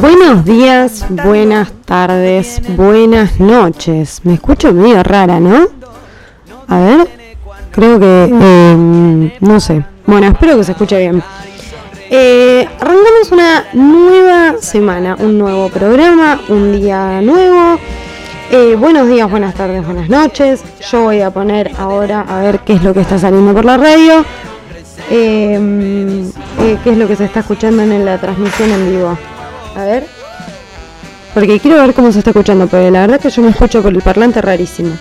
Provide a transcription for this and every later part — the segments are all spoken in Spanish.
Buenos días, buenas tardes, buenas noches. Me escucho medio rara, ¿no? A ver, creo que... em, no sé. Bueno, espero que se escuche bien. Eh, arrancamos una nueva semana, un nuevo programa, un día nuevo. Eh, buenos días, buenas tardes, buenas noches. Yo voy a poner ahora a ver qué es lo que está saliendo por la radio. Eh, eh, qué es lo que se está escuchando en la transmisión en vivo. A ver. Porque quiero ver cómo se está escuchando, porque la verdad que yo me escucho por el parlante rarísimo.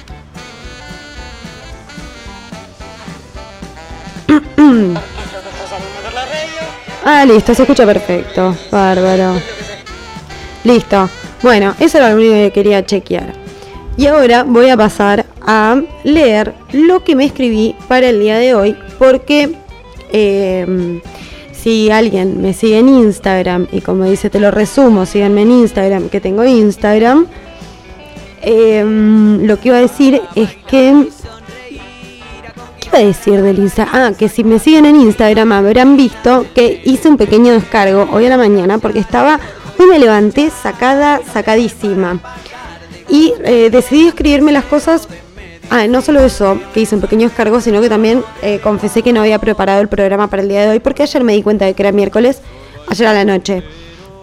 Ah, listo, se escucha perfecto. Bárbaro. Listo. Bueno, eso era lo único que quería chequear. Y ahora voy a pasar a leer lo que me escribí para el día de hoy, porque eh, si alguien me sigue en Instagram, y como dice, te lo resumo, síganme en Instagram, que tengo Instagram, eh, lo que iba a decir es que... ¿Qué iba a decir del Instagram? Ah, que si me siguen en Instagram habrán visto que hice un pequeño descargo hoy a la mañana porque estaba... Hoy me levanté sacada, sacadísima. Y eh, decidí escribirme las cosas Ah, no solo eso, que hice un pequeño descargo, sino que también eh, confesé que no había preparado el programa para el día de hoy, porque ayer me di cuenta de que era miércoles, ayer a la noche.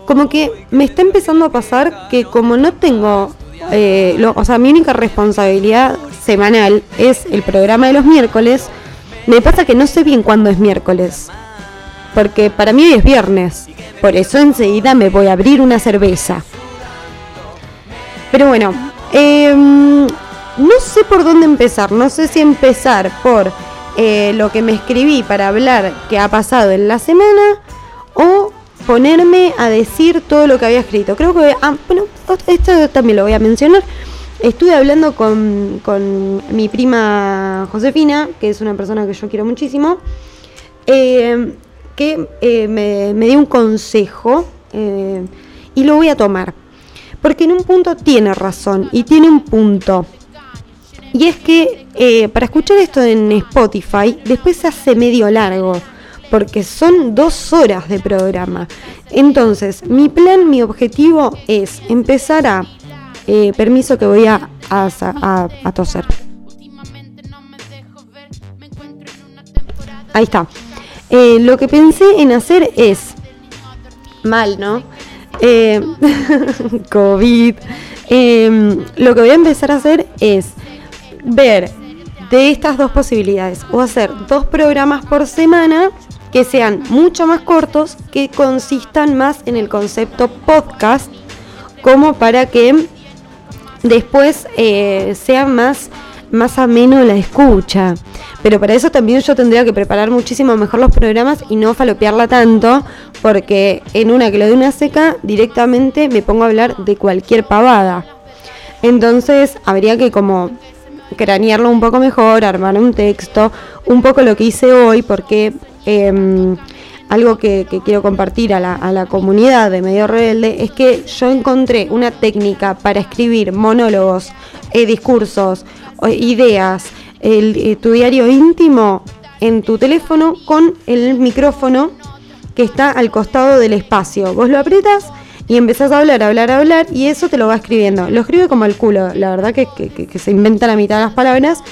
Como que me está empezando a pasar que como no tengo, eh, lo- o sea, mi única responsabilidad semanal es el programa de los miércoles, me pasa que no sé bien cuándo es miércoles. Porque para mí hoy es viernes. Por eso enseguida me voy a abrir una cerveza. Pero bueno, em, no sé por dónde empezar. No sé si empezar por eh, lo que me escribí para hablar que ha pasado en la semana o ponerme a decir todo lo que había escrito. Creo que, ah, bueno, esto también lo voy a mencionar. Estuve hablando con, con mi prima Josefina, que es una persona que yo quiero muchísimo, eh, que eh, me, me dio un consejo y lo voy a tomar. Porque en un punto tiene razón y tiene un punto. Y es que eh, para escuchar esto en Spotify, después se hace medio largo, porque son dos horas de programa. Entonces, mi plan, mi objetivo es empezar a... eh, permiso que voy a, a, a- a toser. Ahí está. Eh, lo que pensé en hacer es... Mal, ¿no? Eh, COVID. Eh, lo que voy a empezar a hacer es ver de estas dos posibilidades o hacer dos programas por semana que sean mucho más cortos, que consistan más en el concepto podcast, como para que después eh, sea más, más ameno la escucha. Pero para eso también yo tendría que preparar muchísimo mejor los programas y no falopearla tanto, porque en una que lo de una seca directamente me pongo a hablar de cualquier pavada. Entonces habría que como cranearlo un poco mejor, armar un texto, un poco lo que hice hoy, porque em, algo que, quiero compartir a la, comunidad de Medio Rebelde es que yo encontré una técnica para escribir monólogos, eh, discursos, ideas, el, eh, tu diario íntimo en tu teléfono con el micrófono que está al costado del espacio. Vos lo apretas y empezás a hablar, a hablar, a hablar y eso te lo va escribiendo. Lo escribe como el culo, la verdad que, que- se inventa la mitad de las palabras,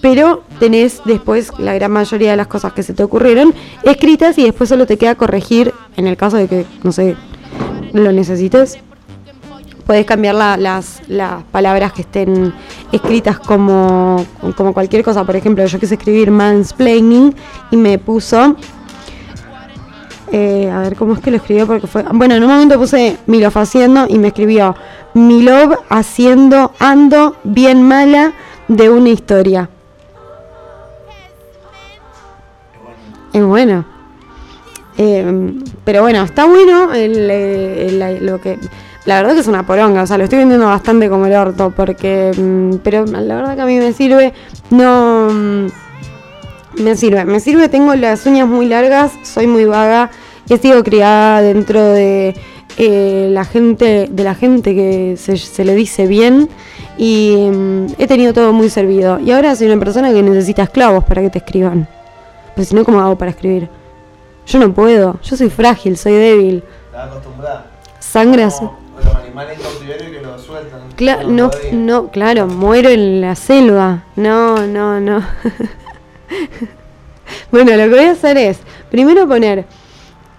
pero tenés después la gran mayoría de las cosas que se te ocurrieron escritas y después solo te queda corregir en el caso de que, no sé, lo necesites. Puedes cambiar la- las, las palabras que estén escritas como, como cualquier cosa. Por ejemplo, yo quise escribir mansplaining y me puso eh, a ver cómo es que lo escribió porque fue. Bueno, en un momento puse mi love haciendo y me escribió mi love haciendo ando bien mala de una historia. Es bueno. Eh, pero bueno, está bueno el, lo que. La verdad que es una poronga, o sea, lo estoy vendiendo bastante como el orto, porque. mm, Pero la verdad que a mí me sirve. No. mm, Me sirve, me sirve, tengo las uñas muy largas, soy muy vaga, he sido criada dentro de eh, la gente, de la gente que se, se le dice bien y mm, he tenido todo muy servido. Y ahora soy una persona que necesita esclavos para que te escriban. Pero si no, ¿cómo hago para escribir? Yo no puedo, yo soy frágil, soy débil. ¿Estás acostumbrada? sangre azul. Los animales cautiverio que lo sueltan. Claro, no, no, claro, muero en la selva. No, no, no. bueno, lo que voy a hacer es, primero poner...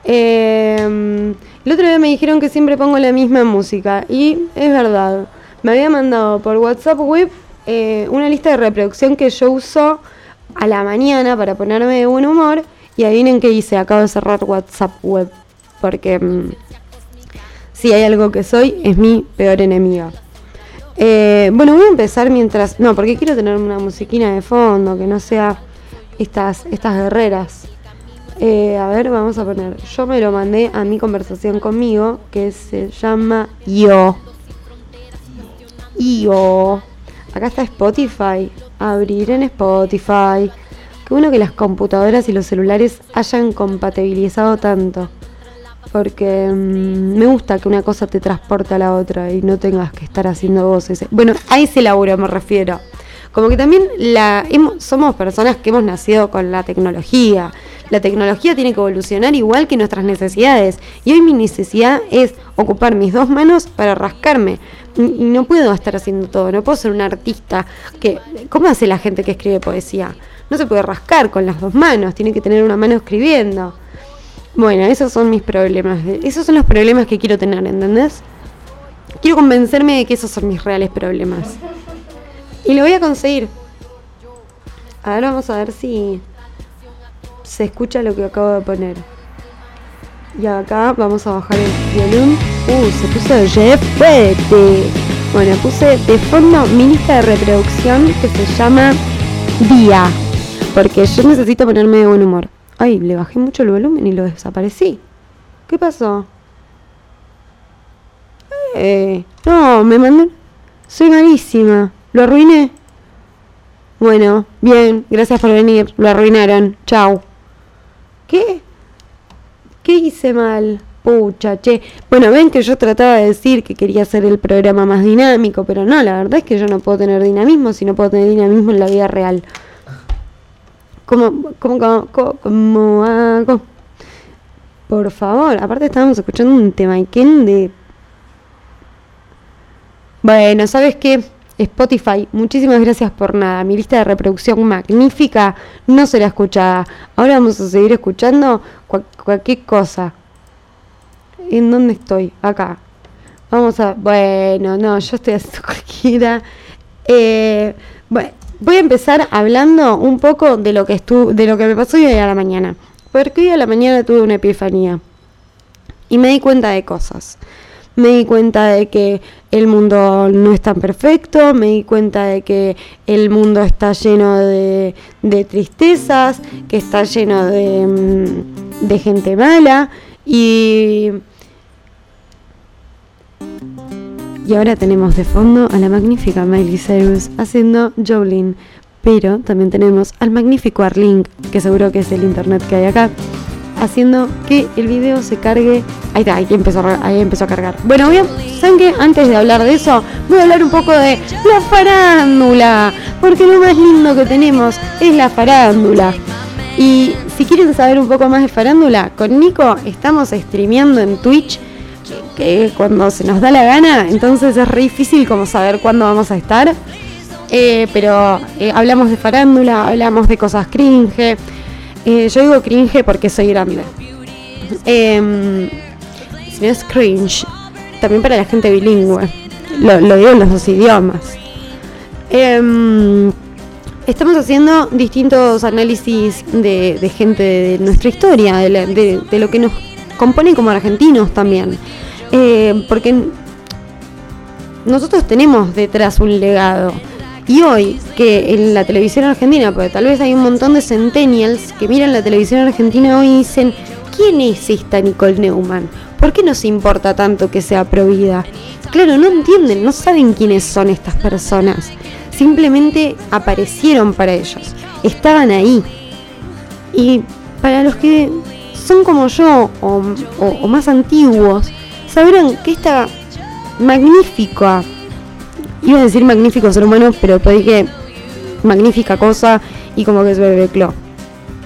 Eh, el otro día me dijeron que siempre pongo la misma música y es verdad. Me había mandado por WhatsApp web eh, una lista de reproducción que yo uso a la mañana para ponerme de buen humor y adivinen qué hice, acabo de cerrar WhatsApp web porque mm, si hay algo que soy es mi peor enemiga. Eh, bueno, voy a empezar mientras... No, porque quiero tener una musiquina de fondo que no sea estas, estas guerreras. Eh, a ver, vamos a poner. Yo me lo mandé a mi conversación conmigo, que se llama Yo. Yo. Acá está Spotify. Abrir en Spotify. Qué bueno que las computadoras y los celulares hayan compatibilizado tanto. Porque mm, me gusta que una cosa te transporte a la otra y no tengas que estar haciendo voces. Bueno, a ese laburo me refiero. Como que también la, somos personas que hemos nacido con la tecnología la tecnología tiene que evolucionar igual que nuestras necesidades. Y hoy mi necesidad es ocupar mis dos manos para rascarme. Y no puedo estar haciendo todo, no puedo ser un artista que... ¿Cómo hace la gente que escribe poesía? No se puede rascar con las dos manos, tiene que tener una mano escribiendo. Bueno, esos son mis problemas. Esos son los problemas que quiero tener, ¿entendés? Quiero convencerme de que esos son mis reales problemas. Y lo voy a conseguir. Ahora vamos a ver si se escucha lo que acabo de poner. Y acá vamos a bajar el violín. Uh, se puso fuerte. Bueno, puse de fondo mi lista de reproducción que se llama Día. Porque yo necesito ponerme de buen humor. Ay, le bajé mucho el volumen y lo desaparecí. ¿Qué pasó? Eh, no, me mandó. Soy malísima. ¿Lo arruiné? Bueno, bien, gracias por venir. Lo arruinaron. Chao. ¿Qué? ¿Qué hice mal? Pucha, che. Bueno, ven que yo trataba de decir que quería hacer el programa más dinámico, pero no, la verdad es que yo no puedo tener dinamismo si no puedo tener dinamismo en la vida real. ¿Cómo, cómo, cómo, cómo hago? Por favor, aparte estábamos escuchando un tema de... Bueno, ¿sabes qué? Spotify, muchísimas gracias por nada. Mi lista de reproducción magnífica no será escuchada. Ahora vamos a seguir escuchando cualquier cosa. ¿En dónde estoy? Acá. Vamos a. Bueno, no, yo estoy haciendo cualquiera. Eh, bueno, voy a empezar hablando un poco de lo que estuvo, de lo que me pasó hoy a la mañana. Porque hoy a la mañana tuve una epifanía. Y me di cuenta de cosas me di cuenta de que el mundo no es tan perfecto, me di cuenta de que el mundo está lleno de, tristezas, que está lleno de, mm, de gente mala y... Y ahora tenemos de fondo a la magnífica Miley Cyrus haciendo Jolene. Pero también tenemos al magnífico Arlink, que seguro que es el internet que hay acá, haciendo que el video se cargue. Ahí está, ahí empezó, ahí empezó a cargar. Bueno, bien, ¿saben qué? Antes de hablar de eso, voy a hablar un poco de la farándula. Porque lo más lindo que tenemos es la farándula. Y si quieren saber un poco más de farándula, con Nico estamos streameando en Twitch que cuando se nos da la gana, entonces es re difícil como saber cuándo vamos a estar. Eh, pero eh, hablamos de farándula, hablamos de cosas cringe, eh, yo digo cringe porque soy grande. Eh, si no es cringe, también para la gente bilingüe. Lo, digo en los dos idiomas. Em, estamos haciendo distintos análisis de, gente de nuestra historia, de, de, lo que nos compone como argentinos también. Eh, porque nosotros tenemos detrás un legado y hoy, que en la televisión argentina, porque tal vez hay un montón de centennials que miran la televisión argentina hoy y dicen, ¿quién es esta Nicole Neumann? ¿Por qué nos importa tanto que sea provida? Claro, no entienden, no saben quiénes son estas personas. Simplemente aparecieron para ellos, estaban ahí. Y para los que son como yo o, más antiguos, sabrán que esta magnífica Iba a decir magnífico ser humano, pero te dije magnífica cosa y como que se cló.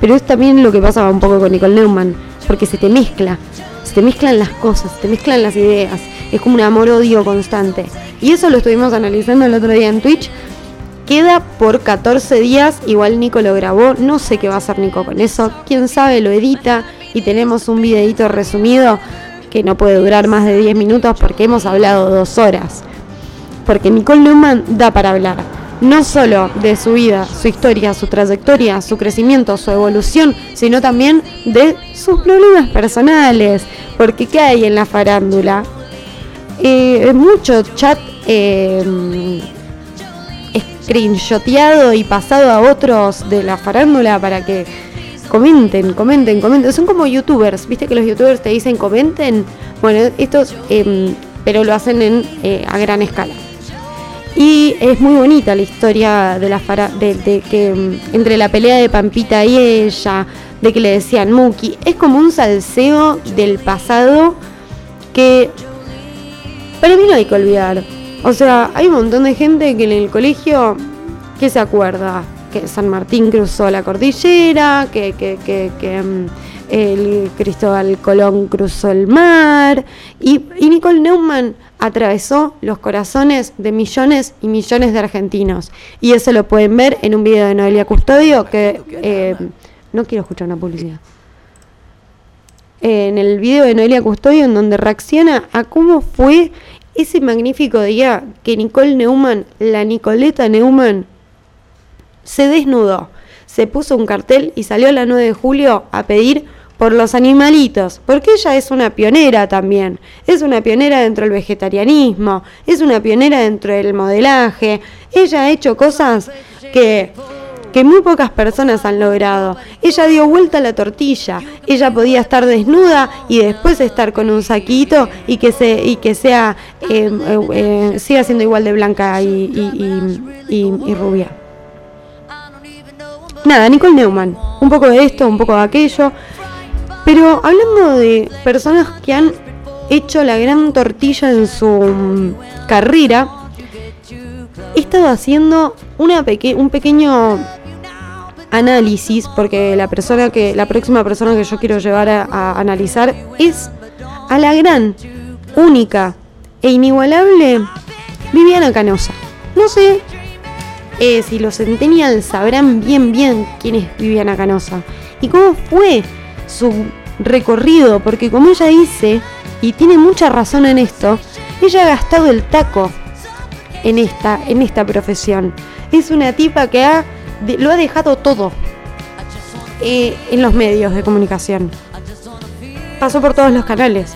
Pero es también lo que pasa un poco con Nicole Neumann, porque se te mezcla. Se te mezclan las cosas, te mezclan las ideas. Es como un amor-odio constante. Y eso lo estuvimos analizando el otro día en Twitch. Queda por 14 días, igual Nico lo grabó, no sé qué va a hacer Nico con eso, quién sabe, lo edita y tenemos un videito resumido que no puede durar más de 10 minutos porque hemos hablado dos horas. Porque Nicole Neumann da para hablar, no solo de su vida, su historia, su trayectoria, su crecimiento, su evolución, sino también de sus problemas personales. Porque ¿qué hay en la farándula? Eh, mucho chat eh, screenshoteado y pasado a otros de la farándula para que comenten, comenten, comenten. Son como youtubers, viste que los youtubers te dicen comenten. Bueno, estos, eh, pero lo hacen en, eh, a gran escala. Y es muy bonita la historia de la fara de, que mm, entre la pelea de Pampita y ella, de que le decían Muki, es como un salseo del pasado que para mí no hay que olvidar. O sea, hay un montón de gente que en el colegio que se acuerda que San Martín cruzó la cordillera, que, que, que, que mm, el Cristóbal Colón cruzó el mar y, y Nicole Neumann atravesó los corazones de millones y millones de argentinos. Y eso lo pueden ver en un video de Noelia Custodio que eh, no quiero escuchar una publicidad. En el video de Noelia Custodio en donde reacciona a cómo fue ese magnífico día que Nicole Neumann, la Nicoleta Neumann, se desnudó, se puso un cartel y salió a la 9 de julio a pedir por los animalitos, porque ella es una pionera también, es una pionera dentro del vegetarianismo, es una pionera dentro del modelaje, ella ha hecho cosas que, que muy pocas personas han logrado. Ella dio vuelta a la tortilla, ella podía estar desnuda y después estar con un saquito y que, se, y que sea, eh, eh, eh, siga siendo igual de blanca y, y, y, y rubia. Nada, Nicole Neumann, un poco de esto, un poco de aquello. Pero hablando de personas que han hecho la gran tortilla en su mm, carrera, he estado haciendo una un pequeño análisis, porque la persona que, la próxima persona que yo quiero llevar a, a analizar es a la gran, única e inigualable Viviana Canosa. No sé eh, si los centennials sabrán bien bien quién es Viviana Canosa y cómo fue su recorrido, porque como ella dice, y tiene mucha razón en esto, ella ha gastado el taco en esta, en esta profesión. Es una tipa que ha, lo ha dejado todo eh, en los medios de comunicación. Pasó por todos los canales,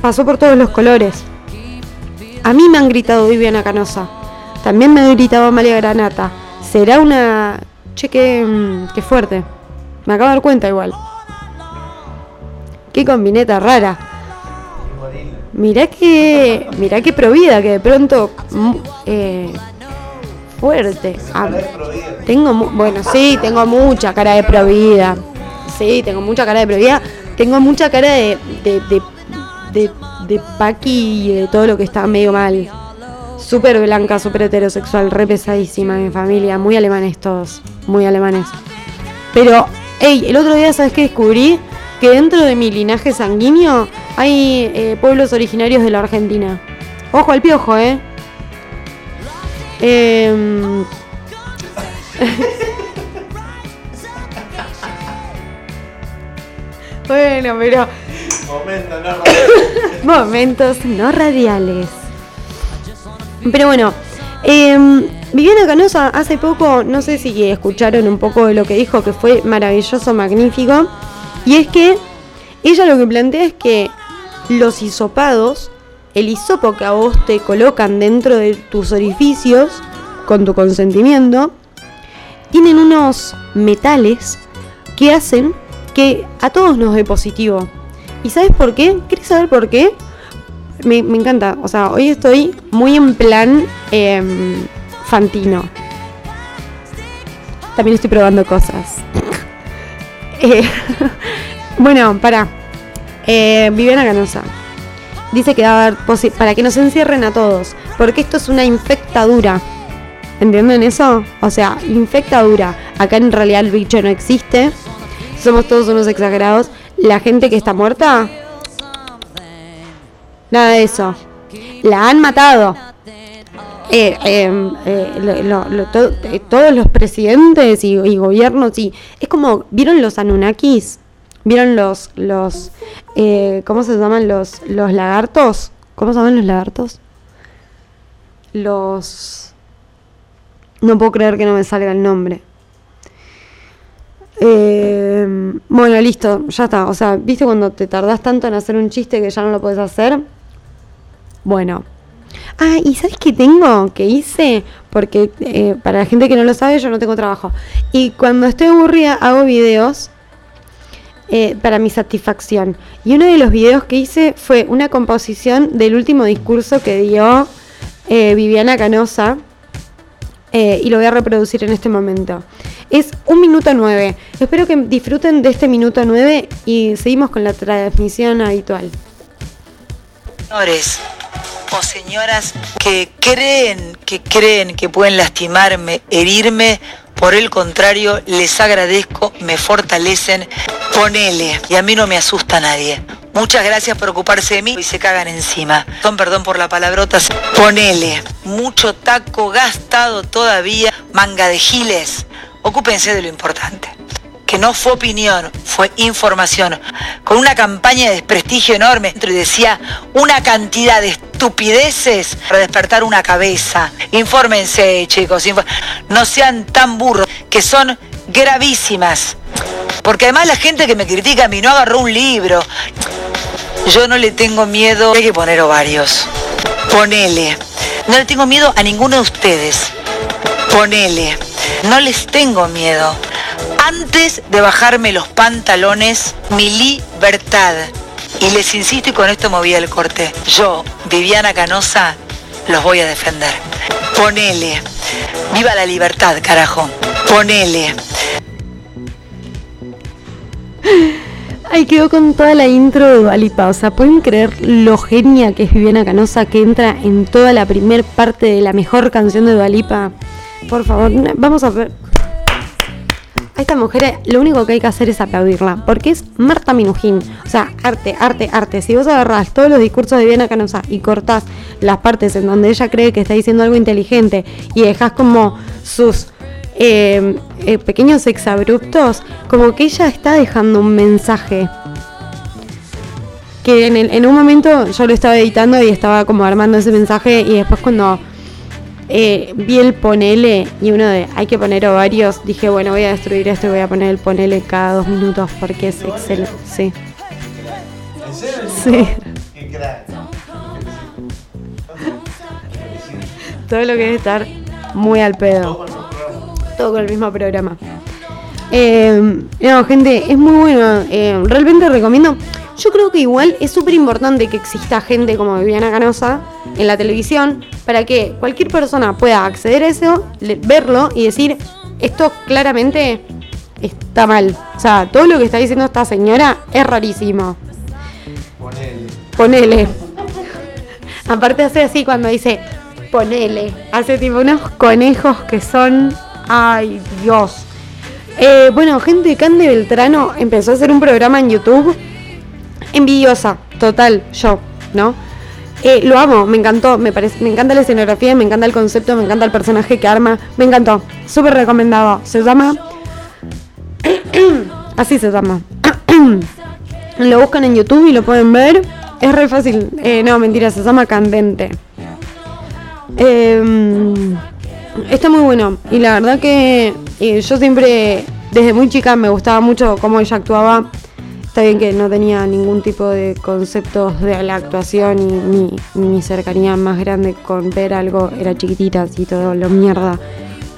pasó por todos los colores. A mí me han gritado Viviana Canosa. También me ha gritado Amalia Granata. Será una... Che, qué, mm, qué fuerte. Me acabo de dar cuenta igual. Qué combineta rara. Mirá que... Mirá que provida, que de pronto... mm, eh, fuerte. Ah, tengo... Bueno, sí, tengo mucha cara de provida. Sí, tengo mucha cara de provida. Tengo mucha cara de... De, de, de, de paqui y de todo lo que está medio mal. Súper blanca, súper heterosexual, re pesadísima mi familia. Muy alemanes todos. Muy alemanes. Pero, hey, el otro día, ¿sabes qué descubrí? Que dentro de mi linaje sanguíneo hay eh, pueblos originarios de la Argentina. Ojo al piojo, ¿eh? Em, bueno, pero Momento, no, momentos no radiales. Pero bueno, em, Viviana Canosa hace poco, no sé si escucharon un poco de lo que dijo, que fue maravilloso, magnífico. Y es que ella lo que plantea es que los hisopados, el hisopo que a vos te colocan dentro de tus orificios, con tu consentimiento, tienen unos metales que hacen que a todos nos dé positivo. ¿Y sabes por qué? ¿Querés saber por qué? Me, me encanta. O sea, hoy estoy muy en plan em, fantino. También estoy probando cosas. Eh, bueno, para. Eh, Viviana Canosa. Dice que va a haber para que nos encierren a todos. Porque esto es una infectadura. ¿Entienden eso? O sea, infectadura. Acá en realidad el bicho no existe. Somos todos unos exagerados. La gente que está muerta nada de eso. La han matado. Eh, eh, eh, lo- lo- lo- to- todos los presidentes y, y gobiernos y es como vieron los Anunnakis vieron los los eh, cómo se llaman los los lagartos cómo se llaman los lagartos los no puedo creer que no me salga el nombre. Eh, bueno listo ya está. O sea viste cuando te tardás tanto en hacer un chiste que ya no lo puedes hacer bueno. Ah, ¿y sabes qué tengo? Que hice, porque eh, para la gente que no lo sabe, yo no tengo trabajo. Y cuando estoy aburrida, hago videos eh, para mi satisfacción. Y uno de los videos que hice fue una composición del último discurso que dio eh, Viviana Canosa. eh, y lo voy a reproducir en este momento. Es un minuto nueve. Espero que disfruten de este minuto nueve y seguimos con la transmisión habitual. señores o señoras que creen, que creen que pueden lastimarme, herirme, por el contrario, les agradezco, me fortalecen, ponele, y a mí no me asusta nadie. Muchas gracias por ocuparse de mí y se cagan encima. Son perdón por la palabrota, ponele, mucho taco gastado todavía, manga de giles. Ocúpense de lo importante que no fue opinión, fue información, con una campaña de desprestigio enorme y decía una cantidad de estupideces para despertar una cabeza. Infórmense, chicos, no sean tan burros, que son gravísimas. Porque además la gente que me critica a mí no agarró un libro. Yo no le tengo miedo, hay que poner ovarios. Ponele. No le tengo miedo a ninguno de ustedes. Ponele. No les tengo miedo. Antes de bajarme los pantalones, mi libertad. Y les insisto y con esto voy al corte. Yo, Viviana Canosa, los voy a defender. Ponele. Viva la libertad, carajo. Ponele. Ay, quedó con toda la intro de Dualipa. O sea, ¿pueden creer lo genia que es Viviana Canosa que entra en toda la primer parte de la mejor canción de Dualipa? Por favor, vamos a ver. A esta mujer eh, lo único que hay que hacer es aplaudirla, porque es Marta Minujín. O sea, arte, arte, arte. Si vos agarrás todos los discursos de Viviana Canosa y cortás las partes en donde ella cree que está diciendo algo inteligente y dejás como sus eh, eh, pequeños exabruptos, como que ella está dejando un mensaje. Que en, el- en un momento yo lo estaba editando y estaba como armando ese mensaje y después cuando eh, vi el ponele y uno de hay que poner ovarios, dije bueno voy a destruir esto y voy a poner el ponele cada dos minutos porque es excelente. Sí. Sí. Todo lo que debe estar muy al pedo. Todo con el mismo programa. Eh, no, gente, es muy bueno. eh, realmente recomiendo. Yo creo que igual es súper importante que exista gente como Viviana Canosa en la televisión para que cualquier persona pueda acceder a eso, verlo y decir, esto claramente está mal. O sea, todo lo que está diciendo esta señora es rarísimo. Ponele. Ponele. Aparte hace así cuando dice ponele. Hace tipo unos conejos que son. Ay, Dios. Eh, bueno, gente, Cande Beltrano empezó a hacer un programa en YouTube. Envidiosa, total, yo, ¿no? Eh, lo amo, me encantó, me, parece, me encanta la escenografía, me encanta el concepto, me encanta el personaje que arma, me encantó, súper recomendado. Se llama... Así se llama. Lo buscan en YouTube y lo pueden ver. Es re fácil. Eh, no, mentira, se llama Candente. Eh, está muy bueno. Y la verdad que eh, yo siempre, desde muy chica, me gustaba mucho cómo ella actuaba. Está bien que no tenía ningún tipo de conceptos de la actuación y mi, cercanía más grande con ver algo era chiquitita, así todo lo mierda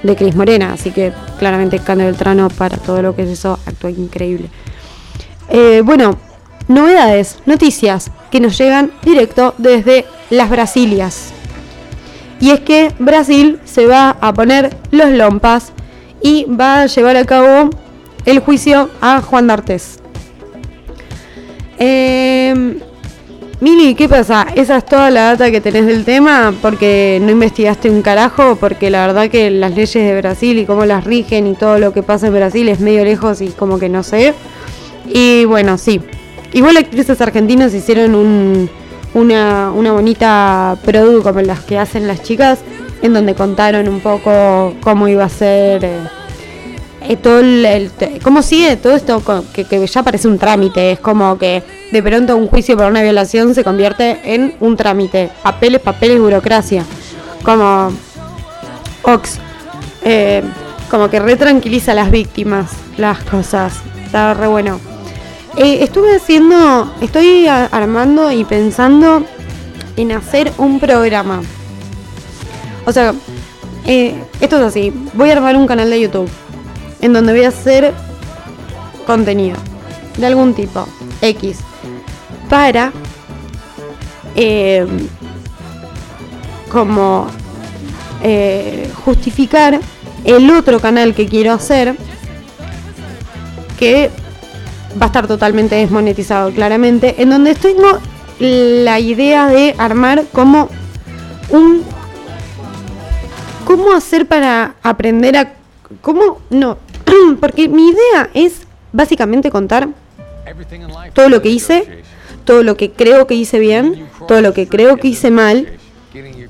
de Cris Morena. Así que claramente Cande Beltrano para todo lo que es eso actúa increíble. Eh, bueno, novedades, noticias que nos llegan directo desde las Brasilias. Y es que Brasil se va a poner los lompas y va a llevar a cabo el juicio a Juan D'Artes. Eh, Mili, ¿qué pasa? ¿Esa es toda la data que tenés del tema? Porque no investigaste un carajo, porque la verdad que las leyes de Brasil y cómo las rigen y todo lo que pasa en Brasil es medio lejos y como que no sé. Y bueno, sí. Igual actrices argentinas hicieron un, una, una bonita produ como las que hacen las chicas, en donde contaron un poco cómo iba a ser. eh, eh, todo el, cómo sigue todo esto que, que ya parece un trámite, es como que de pronto un juicio por una violación se convierte en un trámite, papeles, papeles, burocracia, como Ox, eh, como que retranquiliza a las víctimas las cosas, está re bueno. Eh, estuve haciendo, estoy armando y pensando en hacer un programa. O sea, eh, esto es así, voy a armar un canal de YouTube en donde voy a hacer contenido de algún tipo, X, para eh, como eh, justificar el otro canal que quiero hacer, que va a estar totalmente desmonetizado claramente, en donde tengo la idea de armar como un cómo hacer para aprender a cómo no porque mi idea es básicamente contar todo lo que hice todo lo que creo que hice bien todo lo que creo que hice mal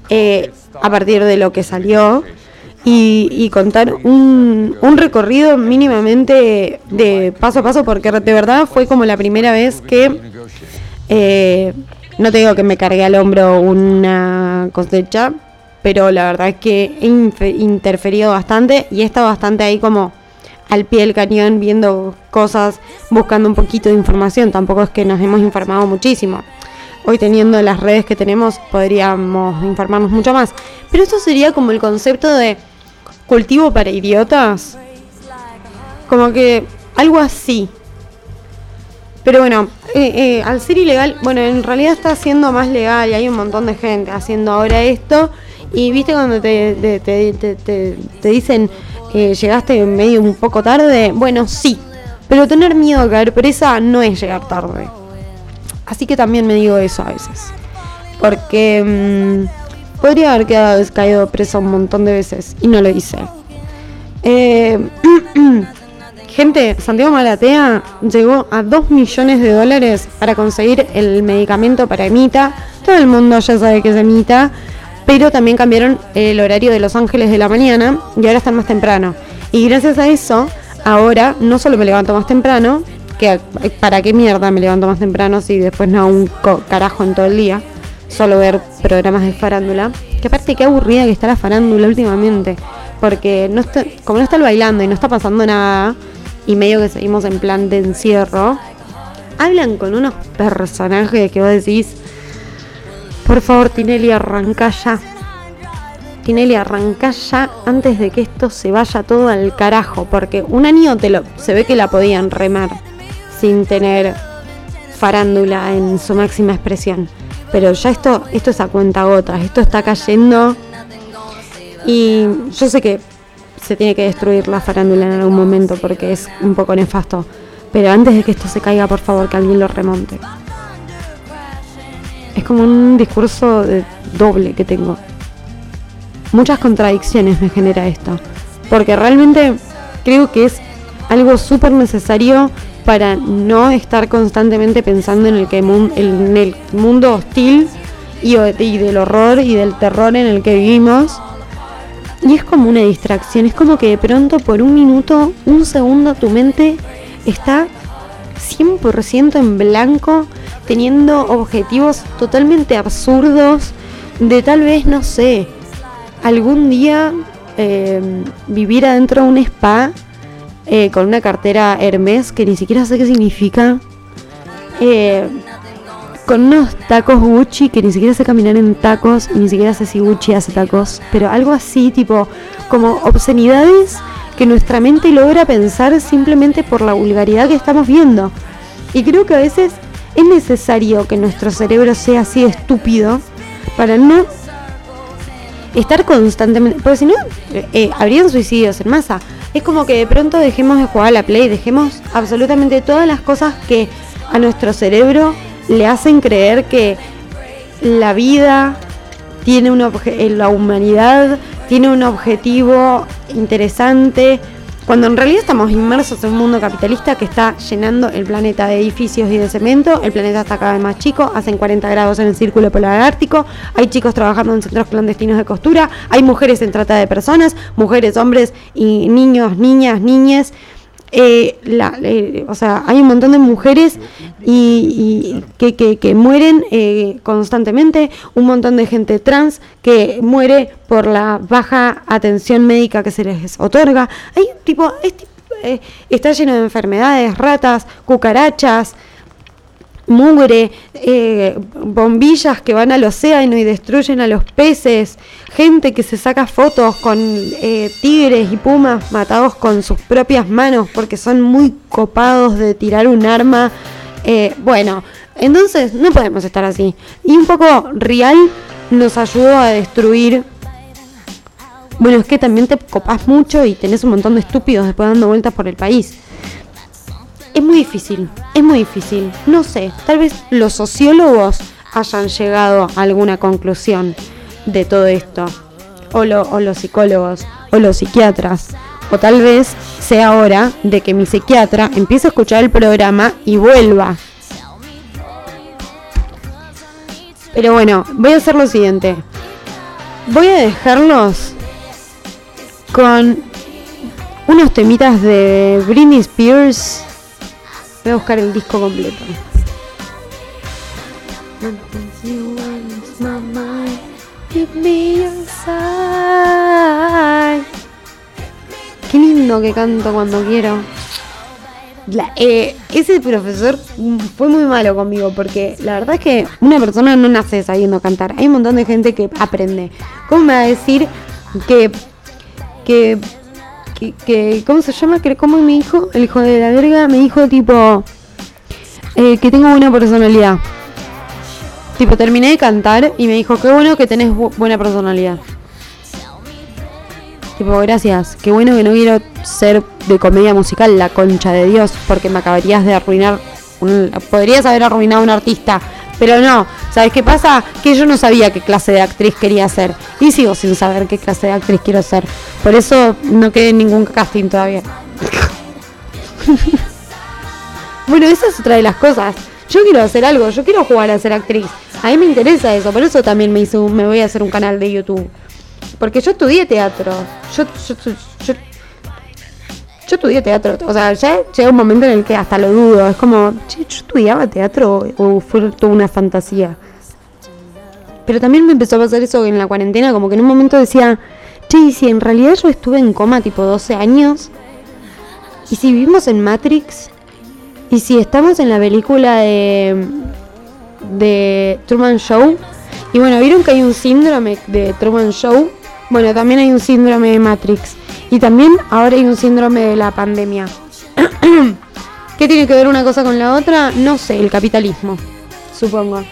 eh, a partir de lo que salió y, y contar un, un recorrido mínimamente de paso a paso porque de verdad fue como la primera vez que eh, no te digo que me cargué al hombro una cosecha, pero la verdad es que he interferido bastante y he estado bastante ahí como al pie del cañón viendo cosas, buscando un poquito de información. Tampoco es que nos hemos informado muchísimo. Hoy teniendo las redes que tenemos podríamos informarnos mucho más. Pero esto sería como el concepto de cultivo para idiotas. Como que algo así. Pero bueno, eh, eh, al ser ilegal, bueno, en realidad está siendo más legal y hay un montón de gente haciendo ahora esto. Y viste cuando te, te, te, te- dicen, eh, llegaste medio un poco tarde, bueno, sí, pero tener miedo a caer presa no es llegar tarde. Así que también me digo eso a veces. Porque mm, podría haber quedado caído presa un montón de veces y no lo hice. Eh, Gente, Santiago Malatea llegó a 2 millones de dólares para conseguir el medicamento para Emita. Todo el mundo ya sabe que es Emita, pero también cambiaron el horario de Los Ángeles de la mañana y ahora están más temprano. Y gracias a eso, ahora no solo me levanto más temprano, que para qué mierda me levanto más temprano si después no hago un carajo en todo el día, solo ver programas de farándula. Que aparte qué aburrida que está la farándula últimamente, porque no está, como no está el bailando y no está pasando nada, y medio que seguimos en plan de encierro, hablan con unos personajes que vos decís, por favor Tinelli arranca ya. Tinelli arranca ya antes de que esto se vaya todo al carajo, porque un año te lo, se ve que la podían remar sin tener farándula en su máxima expresión. Pero ya esto, esto es a cuenta gotas, esto está cayendo y yo sé que se tiene que destruir la farándula en algún momento porque es un poco nefasto. Pero antes de que esto se caiga, por favor, que alguien lo remonte. Es como un discurso doble que tengo. Muchas contradicciones me genera esto. Porque realmente creo que es algo súper necesario para no estar constantemente pensando en el, que en el mundo hostil y del horror y del terror en el que vivimos. Y es como una distracción, es como que de pronto por un minuto, un segundo, tu mente está 100% en blanco, teniendo objetivos totalmente absurdos, de tal vez, no sé, algún día eh, vivir adentro de un spa eh, con una cartera Hermes, que ni siquiera sé qué significa, eh, con unos tacos Gucci que ni siquiera sé caminar en tacos ni siquiera sé si Gucci hace tacos, pero algo así, tipo, como obscenidades que nuestra mente logra pensar simplemente por la vulgaridad que estamos viendo. Y creo que a veces es necesario que nuestro cerebro sea así estúpido para no estar constantemente. Porque si no, eh, eh, habrían suicidios en masa. Es como que de pronto dejemos de jugar a la play, dejemos absolutamente todas las cosas que a nuestro cerebro le hacen creer que la vida tiene un eh, la humanidad tiene un objetivo interesante Cuando en realidad estamos inmersos en un mundo capitalista que está llenando el planeta de edificios y de cemento, el planeta está cada vez más chico, hacen 40 grados en el círculo polar ártico, hay chicos trabajando en centros clandestinos de costura, hay mujeres en trata de personas, mujeres, hombres y niños, niñas, niñes. Eh, la, eh, o sea, hay un montón de mujeres y, y que, que, que, mueren eh, constantemente, un montón de gente trans que muere por la baja atención médica que se les otorga. Hay tipo, es, eh, está lleno de enfermedades, ratas, cucarachas, mugre, eh, bombillas que van al océano y destruyen a los peces, gente que se saca fotos con eh, tigres y pumas matados con sus propias manos porque son muy copados de tirar un arma. Eh, bueno, entonces no podemos estar así. Y un poco Real nos ayudó a destruir. Bueno, es que también te copas mucho y tenés un montón de estúpidos después dando vueltas por el país. Es muy difícil, es muy difícil. No sé, tal vez los sociólogos hayan llegado a alguna conclusión de todo esto. O, lo, o los psicólogos, o los psiquiatras. O tal vez sea hora de que mi psiquiatra empiece a escuchar el programa y vuelva. Pero bueno, voy a hacer lo siguiente. Voy a dejarlos con unos temitas de Britney Spears Voy a buscar el disco completo. Qué lindo que canto cuando quiero. Eh, ese profesor fue muy malo conmigo porque la verdad es que una persona no nace sabiendo cantar. Hay un montón de gente que aprende. ¿Cómo me va a decir que, que que, ¿cómo se llama? ¿Cómo me dijo? El hijo de la verga me dijo tipo eh, que tengo buena personalidad. Tipo, terminé de cantar y me dijo, qué bueno que tenés bu buena personalidad. Tipo, gracias. Qué bueno que no quiero ser de comedia musical, la concha de Dios, porque me acabarías de arruinar. Un, podrías haber arruinado un artista, pero no. ¿Sabes qué pasa? Que yo no sabía qué clase de actriz quería ser. Y sigo sin saber qué clase de actriz quiero ser. Por eso no quedé en ningún casting todavía. bueno, esa es otra de las cosas. Yo quiero hacer algo, yo quiero jugar a ser actriz. A mí me interesa eso, por eso también me hice un, me voy a hacer un canal de YouTube. Porque yo estudié teatro. Yo, yo, yo, yo, estudié teatro. O sea, ya llega un momento en el que hasta lo dudo. Es como, che, yo estudiaba teatro o fue toda una fantasía. Pero también me empezó a pasar eso en la cuarentena, como que en un momento decía, che, si en realidad yo estuve en coma tipo 12 años, y si vivimos en Matrix, y si estamos en la película de, de Truman Show, y bueno, vieron que hay un síndrome de Truman Show, bueno, también hay un síndrome de Matrix, y también ahora hay un síndrome de la pandemia. ¿Qué tiene que ver una cosa con la otra? No sé, el capitalismo, supongo.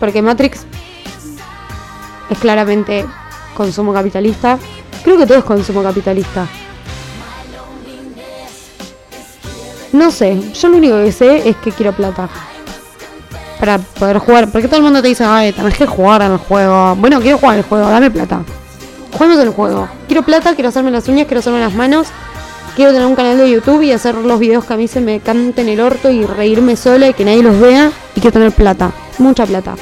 Porque Matrix es claramente consumo capitalista. Creo que todo es consumo capitalista. No sé, yo lo único que sé es que quiero plata. Para poder jugar. Porque todo el mundo te dice, ay, tenés que jugar al juego. Bueno, quiero jugar al juego, dame plata. Juguemos el juego. Quiero plata, quiero hacerme las uñas, quiero hacerme las manos. Quiero tener un canal de YouTube y hacer los videos que a mí se me canten el orto y reírme sola y que nadie los vea. Y quiero tener plata. Mucha plata.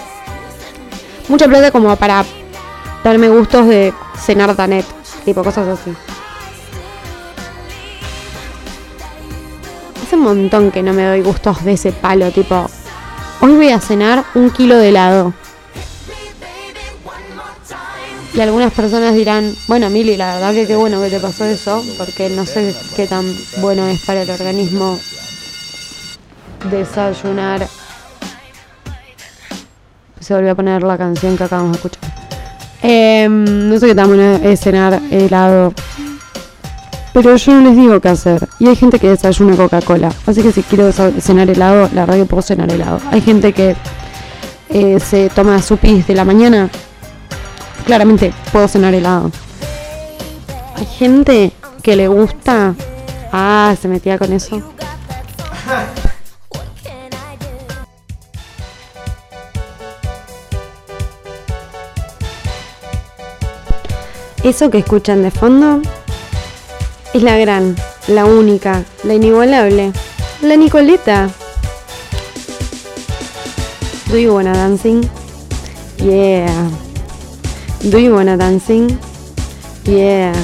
Mucha plata como para darme gustos de cenar tanet. Tipo cosas así. Hace un montón que no me doy gustos de ese palo. Tipo, hoy voy a cenar un kilo de helado. Y algunas personas dirán, bueno, Mili, la verdad que qué bueno que te pasó eso, porque no sé qué tan bueno es para el organismo desayunar. Se volvió a poner la canción que acabamos de escuchar. Eh, no sé qué tan bueno es cenar helado. Pero yo no les digo qué hacer. Y hay gente que desayuna Coca-Cola. Así que si quiero cenar helado, la que puedo cenar helado. Hay gente que eh, se toma su pis de la mañana claramente puedo cenar helado. Hay gente que le gusta. Ah, se metía con eso. Eso que escuchan de fondo es la gran, la única, la inigualable, la Nicoleta. Do you wanna dancing? Yeah. Do you wanna dancing? Yeah.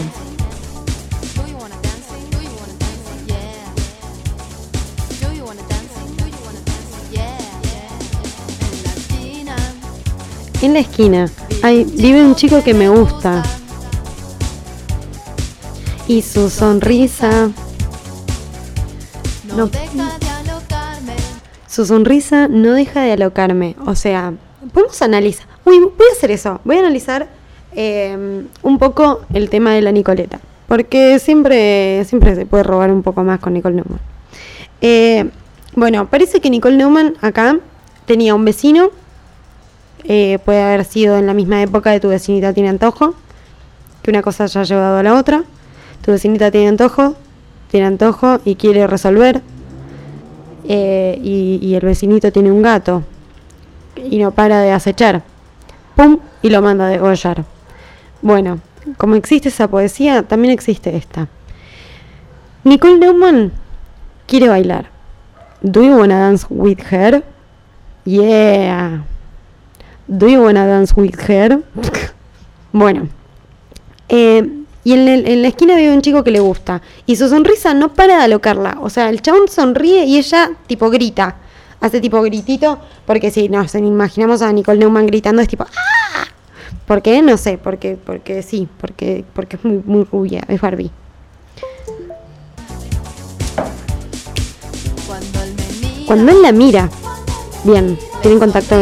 En la esquina. En la esquina hay, vive un chico que me gusta. Y su sonrisa, No, No. deja de alocarme. su sonrisa no deja de alocarme. O sea, podemos analizar. Voy a hacer eso. Voy a analizar eh, un poco el tema de la Nicoleta. Porque siempre, siempre se puede robar un poco más con Nicole Neumann. Eh, bueno, parece que Nicole Neumann acá tenía un vecino. eh, puede haber sido en la misma época de tu vecinita tiene antojo. Que una cosa haya llevado a la otra. Tu vecinita tiene antojo, tiene antojo y quiere resolver. eh, y el vecinito tiene un gato y no para de acechar. Y lo manda a degollar. Bueno, como existe esa poesía, también existe esta. Nicole Neumann quiere bailar. Do you wanna dance with her? Yeah. Do you wanna dance with her? bueno. Eh, y en la esquina vive un chico que le gusta. Y su sonrisa no para de alocarla. O sea, el chabón sonríe y ella tipo grita. Hace tipo gritito. Porque si nos imaginamos a Nicole Neumann gritando es tipo ¡Ah! ¿Por qué? No sé. Porque, porque sí. Porque, porque es muy, muy rubia. Es Barbie. Cuando él la mira. Bien. Tienen contacto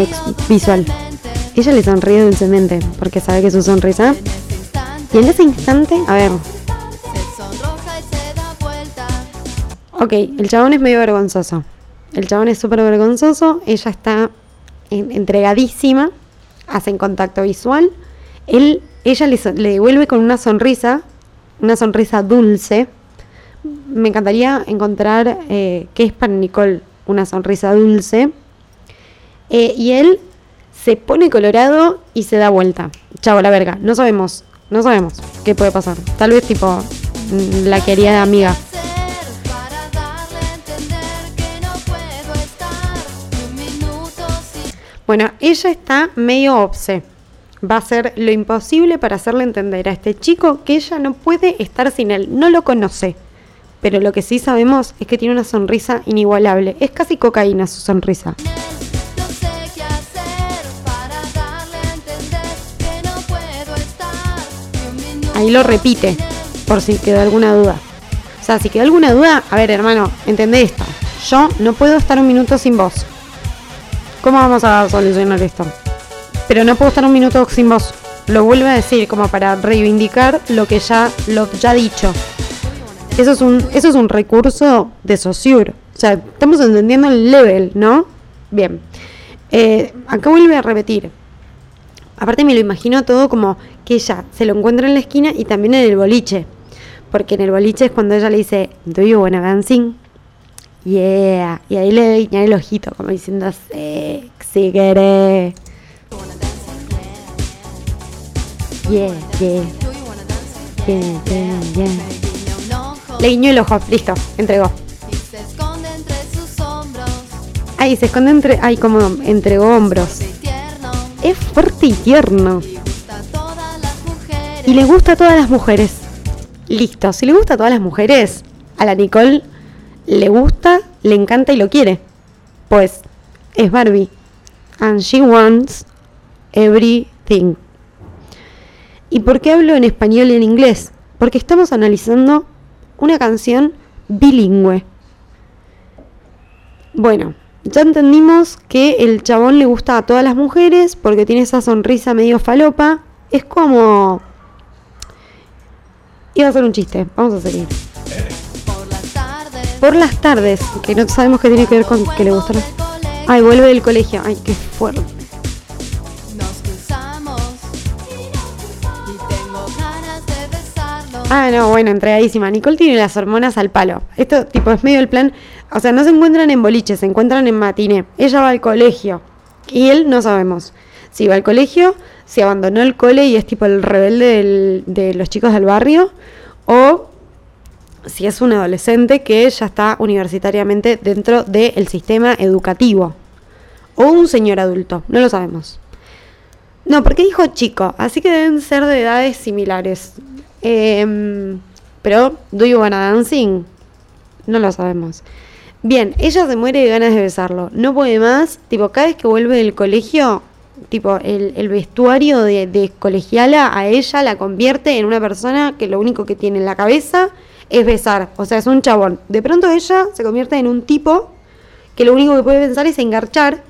visual. Ella le sonríe dulcemente. Porque sabe que su sonrisa. Y en ese instante. A ver. Ok, el chabón es medio vergonzoso. El chabón es súper vergonzoso. Ella está en- entregadísima. Hacen contacto visual. Él, ella le devuelve con una sonrisa. Una sonrisa dulce. Me encantaría encontrar eh, qué es para Nicole una sonrisa dulce. Eh, y él se pone colorado y se da vuelta. Chavo, la verga. No sabemos. No sabemos qué puede pasar. Tal vez tipo mm, la querida amiga. Bueno, ella está medio obse. Va a hacer lo imposible para hacerle entender a este chico que ella no puede estar sin él. No lo conoce. Pero lo que sí sabemos es que tiene una sonrisa inigualable. Es casi cocaína su sonrisa. Ahí lo repite, por si quedó alguna duda. O sea, si quedó alguna duda, a ver, hermano, entendé esto. Yo no puedo estar un minuto sin vos. ¿Cómo vamos a solucionar esto? Pero no puedo estar un minuto sin vos. Lo vuelve a decir como para reivindicar lo que ya, lo ya dicho. Eso es un, eso es un recurso de Saussure. O sea, estamos entendiendo el level, ¿no? Bien. Eh, acá vuelve a repetir. Aparte me lo imagino todo como que ella se lo encuentra en la esquina y también en el boliche. Porque en el boliche es cuando ella le dice, ¿Do you wanna dancing? Yeah. Y ahí le guiña el ojito como diciendo, si querés. Yeah, yeah, yeah, yeah, yeah. Le guiñó el ojo, listo, entregó. Ay, se esconde entre, ay, como entre hombros. Es fuerte y tierno. Y le gusta a todas las mujeres. Listo, si le gusta a todas las mujeres, a la Nicole le gusta, le encanta y lo quiere. Pues es Barbie. And she wants everything. ¿Y por qué hablo en español y en inglés? Porque estamos analizando una canción bilingüe. Bueno, ya entendimos que el chabón le gusta a todas las mujeres porque tiene esa sonrisa medio falopa. Es como... Iba a hacer un chiste, vamos a seguir. Por las tardes. Que no sabemos qué tiene que ver con que le gustan. Ay, vuelve del colegio. Ay, qué fuerte. Nos cruzamos. Y tengo ganas de besarlo. Ah, no, bueno, entregadísima. Nicole tiene las hormonas al palo. Esto, tipo, es medio el plan. O sea, no se encuentran en boliche, se encuentran en matiné. Ella va al colegio. Y él no sabemos. Si va al colegio, si abandonó el cole y es tipo el rebelde del- de los chicos del barrio. O si es un adolescente que ya está universitariamente dentro del sistema educativo. O un señor adulto, no lo sabemos. No, porque dijo chico, así que deben ser de edades similares. Em, pero, ¿do you wanna dancing? No lo sabemos. Bien, ella se muere de ganas de besarlo. No puede más. Tipo, cada vez que vuelve del colegio, tipo, el, el vestuario de, de colegiala a ella la convierte en una persona que lo único que tiene en la cabeza es besar. O sea, es un chabón. De pronto ella se convierte en un tipo que lo único que puede pensar es engarchar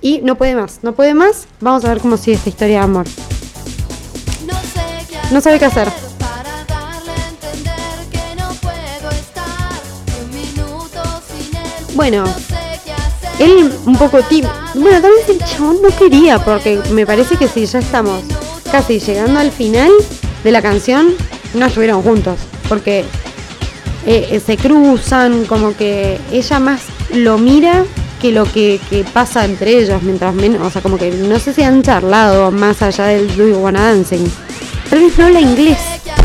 y no puede más. No puede más. Vamos a ver cómo sigue esta historia de amor. No sabe qué hacer. Bueno, él un poco tímido. Bueno, tal vez el chabón no quería, porque me parece que si ya estamos casi llegando al final de la canción, no estuvieron juntos. Porque eh, eh, se cruzan, como que ella más lo mira que lo que, pasa entre ellos, mientras menos, o sea, como que no sé si han charlado más allá del Do You Wanna Dancing. Tal vez no habla inglés. ¿Qué hacer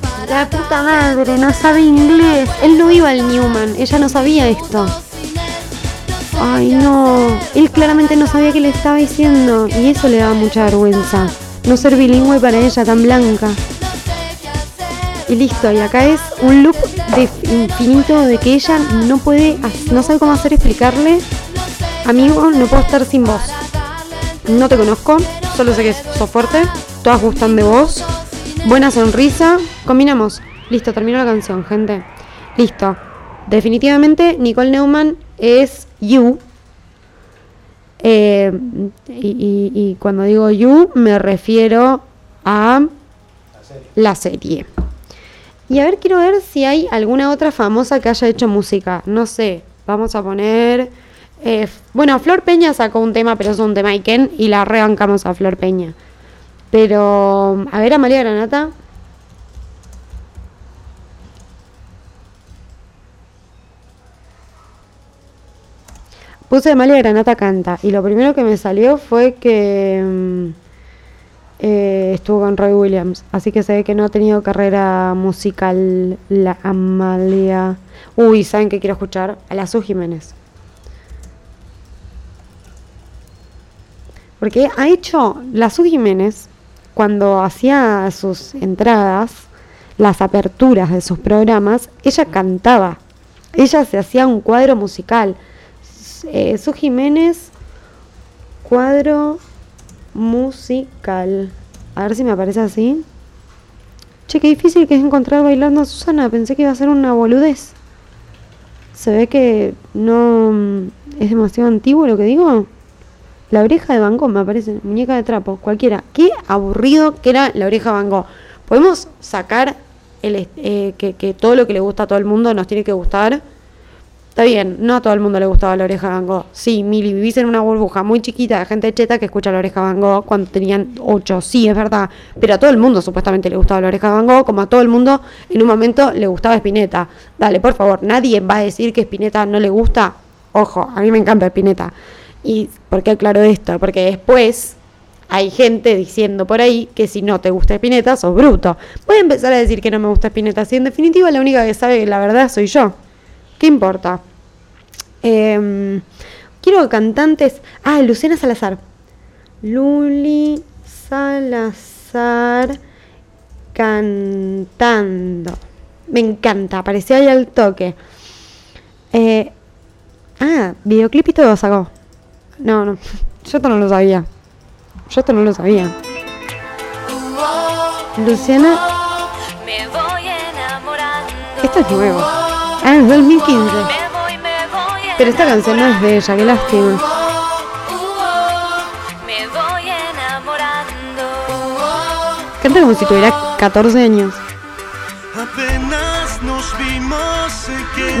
para La puta madre, no sabe inglés. Él no iba al Newman, ella no sabía esto. Ay, no. Él claramente no sabía qué le estaba diciendo. Y eso le daba mucha vergüenza. No ser bilingüe para ella tan blanca. Y listo. Y acá es un loop de infinito de que ella no puede, no sabe cómo hacer explicarle. Amigo, no puedo estar sin vos. No te conozco, solo sé que sos fuerte. Todas gustan de vos. Buena sonrisa. Combinamos. Listo, terminó la canción, gente. Listo. Definitivamente Nicole Neumann es You. Eh, y, y- y cuando digo You me refiero a la serie. Y a ver, quiero ver si hay alguna otra famosa que haya hecho música. No sé, vamos a poner... eh, bueno, Flor Peña sacó un tema, pero es un tema Iken y la rebancamos a Flor Peña. Pero, a ver, Amalia Granata. Puse Amalia Granata canta y lo primero que me salió fue que mm, eh, estuvo con Roy Williams, así que se ve que no ha tenido carrera musical la Amalia. Uy, ¿saben qué quiero escuchar? A la Su Jiménez. Porque ha hecho la Su Jiménez cuando hacía sus entradas, las aperturas de sus programas, ella cantaba. Ella se hacía un cuadro musical. Eh, Su Jiménez, cuadro musical. A ver si me aparece así. Che, qué difícil que es encontrar bailando a Susana. Pensé que iba a ser una boludez. Se ve que no mm, es demasiado antiguo lo que digo. La oreja de Van Gogh me aparece, muñeca de trapo, cualquiera. Qué aburrido que era la oreja de Van Gogh. Podemos sacar el, eh, que, que todo lo que le gusta a todo el mundo nos tiene que gustar. Está bien, no a todo el mundo le gustaba la oreja Van Gogh. Sí, Mili, vivís en una burbuja muy chiquita de gente cheta que escucha la oreja Van Gogh cuando tenían ocho. Sí, es verdad. Pero a todo el mundo supuestamente le gustaba la oreja Van Gogh, como a todo el mundo en un momento le gustaba Spinetta. Dale, por favor, nadie va a decir que Spinetta no le gusta. Ojo, a mí me encanta Spinetta. ¿Y por qué aclaro esto? Porque después hay gente diciendo por ahí que si no te gusta Spinetta, sos bruto. Voy a empezar a decir que no me gusta Spinetta, si en definitiva la única que sabe la verdad soy yo. ¿Qué importa? Em, quiero cantantes. Ah, Luciana Salazar. Luli Salazar cantando. Me encanta, apareció ahí al toque. Eh, ah, videoclip y todo sacó. No, no, yo esto no lo sabía. Yo esto no lo sabía. Luciana, Me voy enamorando. esto es nuevo. Ah, es 2015. Me voy, me voy Pero esta canción no es de ella, qué lástima. Me voy enamorando. Canta como si tuviera 14 años.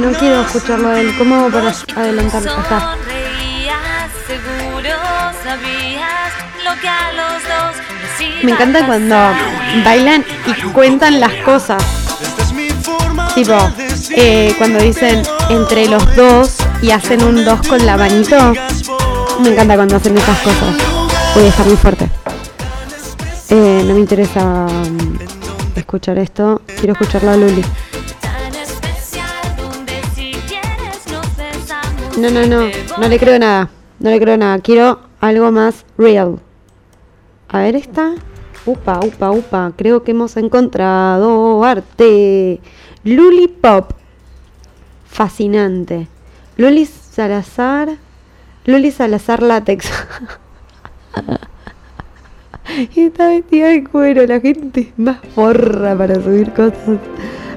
No quiero escucharlo a él. ¿Cómo hago para adelantar? Acá. Me encanta cuando bailan y cuentan las cosas. Tipo, eh, cuando dicen entre los dos y hacen un dos con la manito, me encanta cuando hacen esas cosas. Voy a estar muy fuerte. Eh, no me interesa mm, escuchar esto. Quiero escucharlo a Luli. No, no, no. No le creo nada. No le creo nada. Quiero algo más real. A ver esta. Upa, upa, upa. Creo que hemos encontrado arte. Luli Pop. Fascinante. Luli Salazar. Luli Salazar Látex. Y está vestida de cuero. La gente es más porra para subir cosas.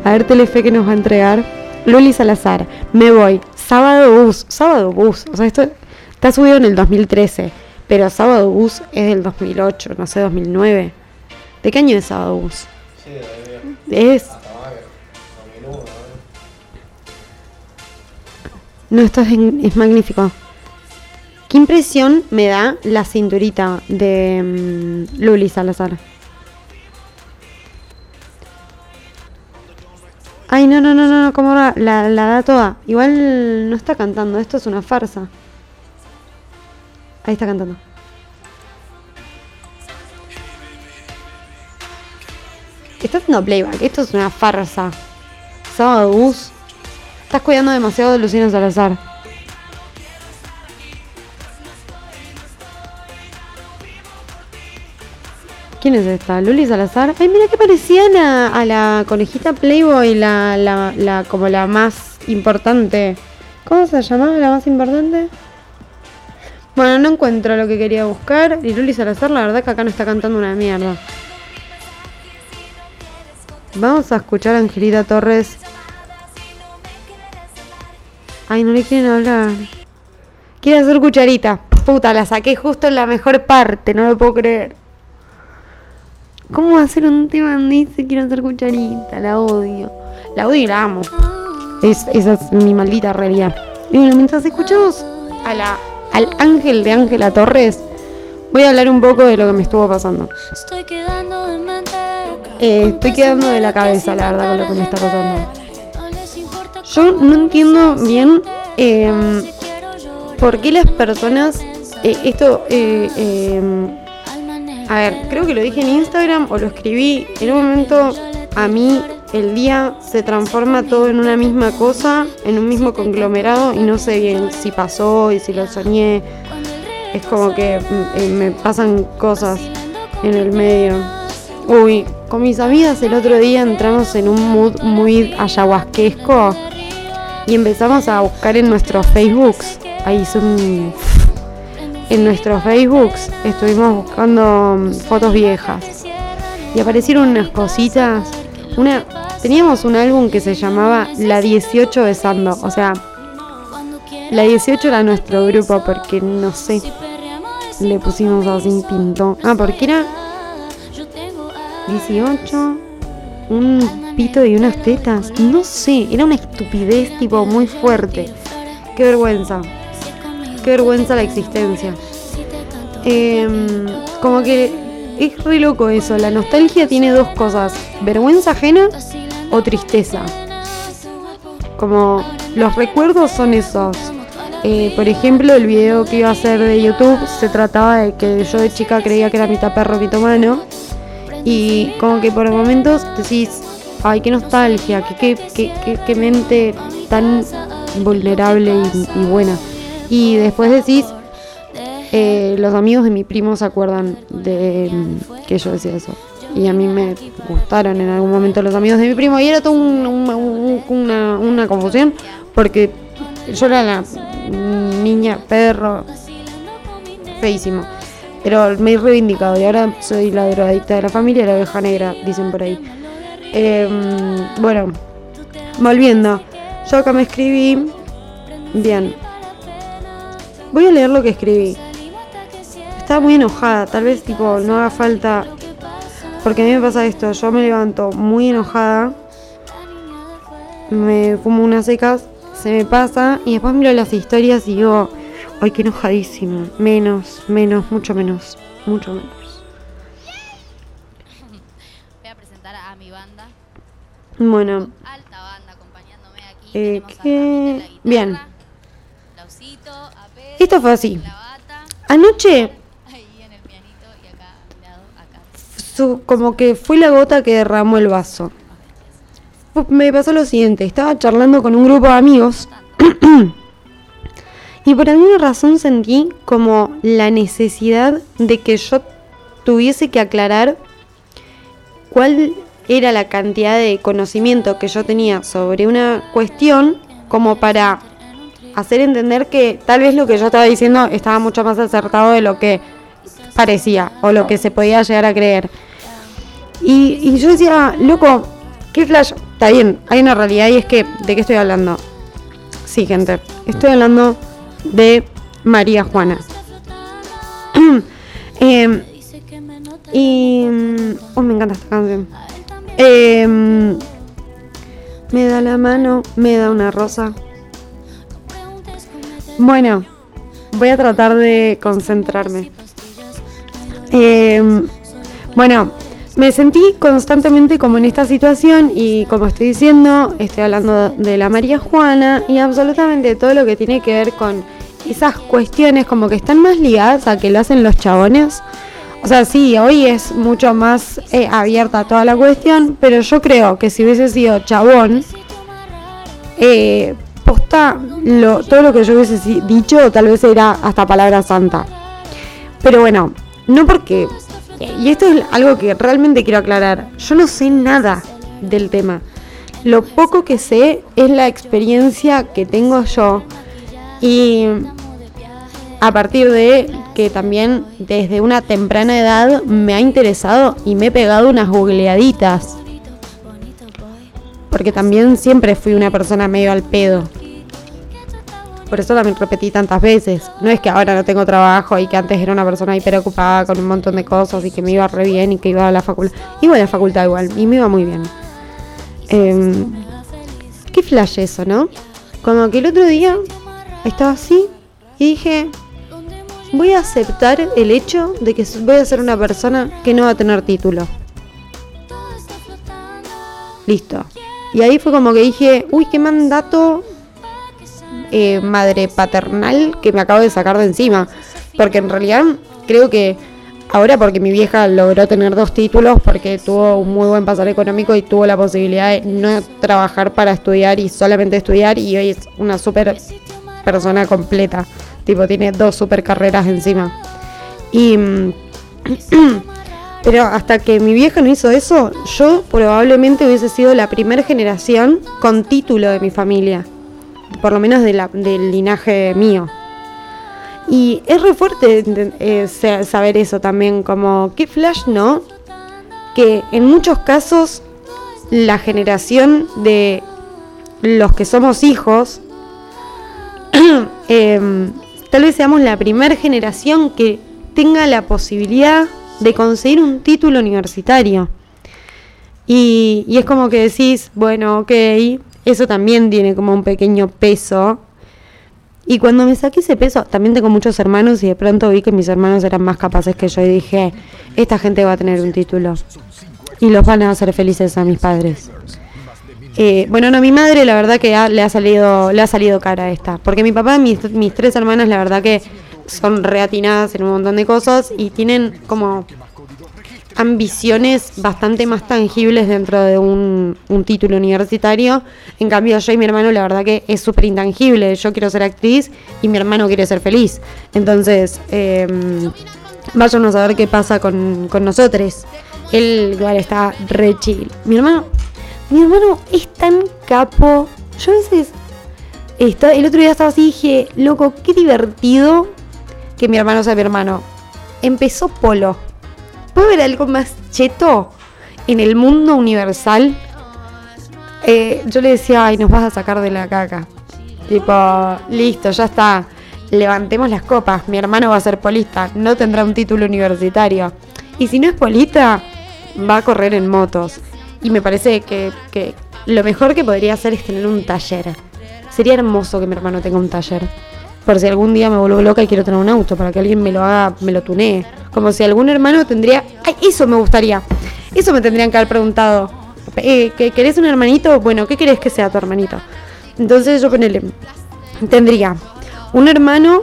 A ver, Telefe que nos va a entregar. Luli Salazar. Me voy. Sábado bus. Sábado bus. O sea, esto está subido en el 2013. Pero Sábado bus es del 2008. No sé, 2009. ¿De qué año es Sábado bus? Sí, de. Es. ¿No? Esto es, magnífico. Qué impresión me da la cinturita de mm, Luli Salazar. Ay, no, no, no, no, ¿cómo va? La, la da toda. Igual no está cantando, esto es una farsa. Ahí está cantando. Está haciendo playback, esto es una farsa. Sábado bus. Estás cuidando demasiado de Luciano Salazar. ¿Quién es esta? Luli Salazar. Ay, mira que parecían a, la conejita Playboy, la, la, la, como la más importante. ¿Cómo se llamaba la más importante? Bueno, no encuentro lo que quería buscar. Y Luli Salazar, la verdad que acá no está cantando una mierda. Vamos a escuchar a Angelita Torres. Ay, no le quieren hablar. Quiere hacer cucharita. Puta, la saqué justo en la mejor parte, no lo puedo creer. ¿Cómo va a ser un tema donde dice quiero hacer cucharita? La odio. La odio y la amo. Es, esa es mi maldita realidad. Y bueno, mientras escuchamos a la, al ángel de Ángela Torres, voy a hablar un poco de lo que me estuvo pasando. Estoy quedando de mente. Eh, estoy quedando de la cabeza, la verdad, con lo que me está pasando. Yo no entiendo bien llorar por qué las personas. eh, esto. eh, manejar. A ver, creo que lo dije en Instagram o lo escribí. En un momento a mí el día se transforma todo en una misma cosa, en un mismo conglomerado y no sé bien si pasó y si lo soñé. Es como que mm, eh, me pasan cosas en el medio. Uy, con mis amigas el otro día entramos en un mood muy ayahuasquesco y empezamos a buscar en nuestros Facebooks. Ahí son en nuestros Facebooks estuvimos buscando mm, fotos viejas y aparecieron unas cositas. Una, teníamos un álbum que se llamaba La 18 besando, o sea, la 18 era nuestro grupo porque no sé, le pusimos así pinto. Ah, porque era 18, un pito y unas tetas, no sé, era una estupidez tipo muy fuerte. Qué vergüenza. Qué vergüenza la existencia. Em, como que es re loco eso. La nostalgia tiene dos cosas: vergüenza ajena o tristeza. Como los recuerdos son esos. Eh, por ejemplo, el video que iba a hacer de YouTube se trataba de que yo de chica creía que era mitad perro, mitad humano. Y como que por momentos decís, ay, qué nostalgia, qué, qué, qué, qué- mente tan vulnerable y, buena. Y después decís, eh, los amigos de mi primo se acuerdan de mm, que yo decía eso. Y a mí me gustaron en algún momento los amigos de mi primo. Y era toda un- una, una confusión porque yo era la niña perro feísimo. Pero me he reivindicado y ahora soy la drogadicta de la familia, la oveja negra, dicen por ahí. Em, bueno, volviendo. Yo acá me escribí. Bien. Voy a leer lo que escribí. Estaba muy enojada, tal vez tipo no haga falta. Porque a mí me pasa esto, yo me levanto muy enojada. Me fumo unas secas, se me pasa y después miro las historias y digo, ay, qué enojadísimo. Menos, menos, mucho menos, mucho menos. Voy a presentar a mi banda, Bueno, alta banda, acompañándome aquí. Eh, guitarra, Bien. Lausito, a Pedro, esto fue así. la bata, Anoche ahí en el pianito y acá lado, acá. su- como que fue la gota que derramó el vaso. Me pasó lo siguiente, estaba charlando con un grupo de amigos Y por alguna razón sentí como la necesidad de que yo tuviese que aclarar cuál era la cantidad de conocimiento que yo tenía sobre una cuestión como para hacer entender que tal vez lo que yo estaba diciendo estaba mucho más acertado de lo que parecía o lo que se podía llegar a creer. Y, yo decía, loco, qué flash. Está bien, hay una realidad y es que, ¿de qué estoy hablando? Sí, gente, estoy hablando de María Juana. Em, y. Oh, me encanta esta canción. Em, me da la mano, me da una rosa. Bueno, voy a tratar de concentrarme. Em, bueno, me sentí constantemente como en esta situación y como estoy diciendo, estoy hablando de la María Juana y absolutamente todo lo que tiene que ver con esas cuestiones como que están más ligadas a que lo hacen los chabones. O sea, sí, hoy es mucho más eh, abierta toda la cuestión, pero yo creo que si hubiese sido chabón, eh, posta, lo, todo lo que yo hubiese dicho tal vez era hasta palabra santa. Pero bueno, no porque... Y esto es algo que realmente quiero aclarar. Yo no sé nada del tema. Lo poco que sé es la experiencia que tengo yo. Y a partir de que también desde una temprana edad me ha interesado y me he pegado unas googleaditas. Porque también siempre fui una persona medio al pedo. Por eso también repetí tantas veces. No es que ahora no tengo trabajo y que antes era una persona hiper ocupada con un montón de cosas y que me iba re bien y que iba a la facultad. Iba a la facultad igual y me iba muy bien. Em, qué flash eso, ¿no? Como que el otro día estaba así y dije, voy a aceptar el hecho de que voy a ser una persona que no va a tener título. Listo. Y ahí fue como que dije, uy, qué mandato eh, madre paternal que me acabo de sacar de encima. Porque en realidad creo que ahora porque mi vieja logró tener dos títulos, porque tuvo un muy buen pasar económico y tuvo la posibilidad de no trabajar para estudiar y solamente estudiar y hoy es una súper persona completa. Tipo, tiene dos super carreras encima. Y... mm, Pero hasta que mi vieja no hizo eso, yo probablemente hubiese sido la primera generación con título de mi familia. Por lo menos de la- del linaje mío. Y es re fuerte eh, sa- saber eso también, como qué flash, ¿no? Que en muchos casos la generación de los que somos hijos, em, tal vez seamos la primera generación que tenga la posibilidad de conseguir un título universitario. Y, y es como que decís, bueno, ok, eso también tiene como un pequeño peso. Y cuando me saqué ese peso, también tengo muchos hermanos y de pronto vi que mis hermanos eran más capaces que yo y dije, esta gente va a tener un título. Y los van a hacer felices a mis padres. Eh, bueno, no, mi madre la verdad que le ha salido le ha salido cara esta. Porque mi papá y mis, tres hermanas la verdad que son reatinadas en un montón de cosas y tienen como ambiciones bastante más tangibles dentro de un, título universitario. En cambio, yo y mi hermano, la verdad que es súper intangible. Yo quiero ser actriz y mi hermano quiere ser feliz. Entonces, eh, váyanos a ver qué pasa con, con nosotros. Él igual está re chill. Mi hermano, mi hermano es tan capo. Yo a veces, el otro día estaba así y dije, loco, qué divertido que mi hermano sea mi hermano. Empezó polo. ¿Puede haber algo más cheto en el mundo universal? Eh, yo le decía, ay, nos vas a sacar de la caca. Tipo, listo, ya está. Levantemos las copas. Mi hermano va a ser polista. No tendrá un título universitario. Y si no es polista, va a correr en motos. Y me parece que, que lo mejor que podría hacer es tener un taller. Sería hermoso que mi hermano tenga un taller. Por si algún día me vuelvo loca y quiero tener un auto, para que alguien me lo haga, me lo tunee. Como si algún hermano tendría. ¡Ay, eso me gustaría! Eso me tendrían que haber preguntado. Eh, ¿que- ¿Querés un hermanito? Bueno, ¿qué querés que sea tu hermanito? Entonces yo ponele. Tendría un hermano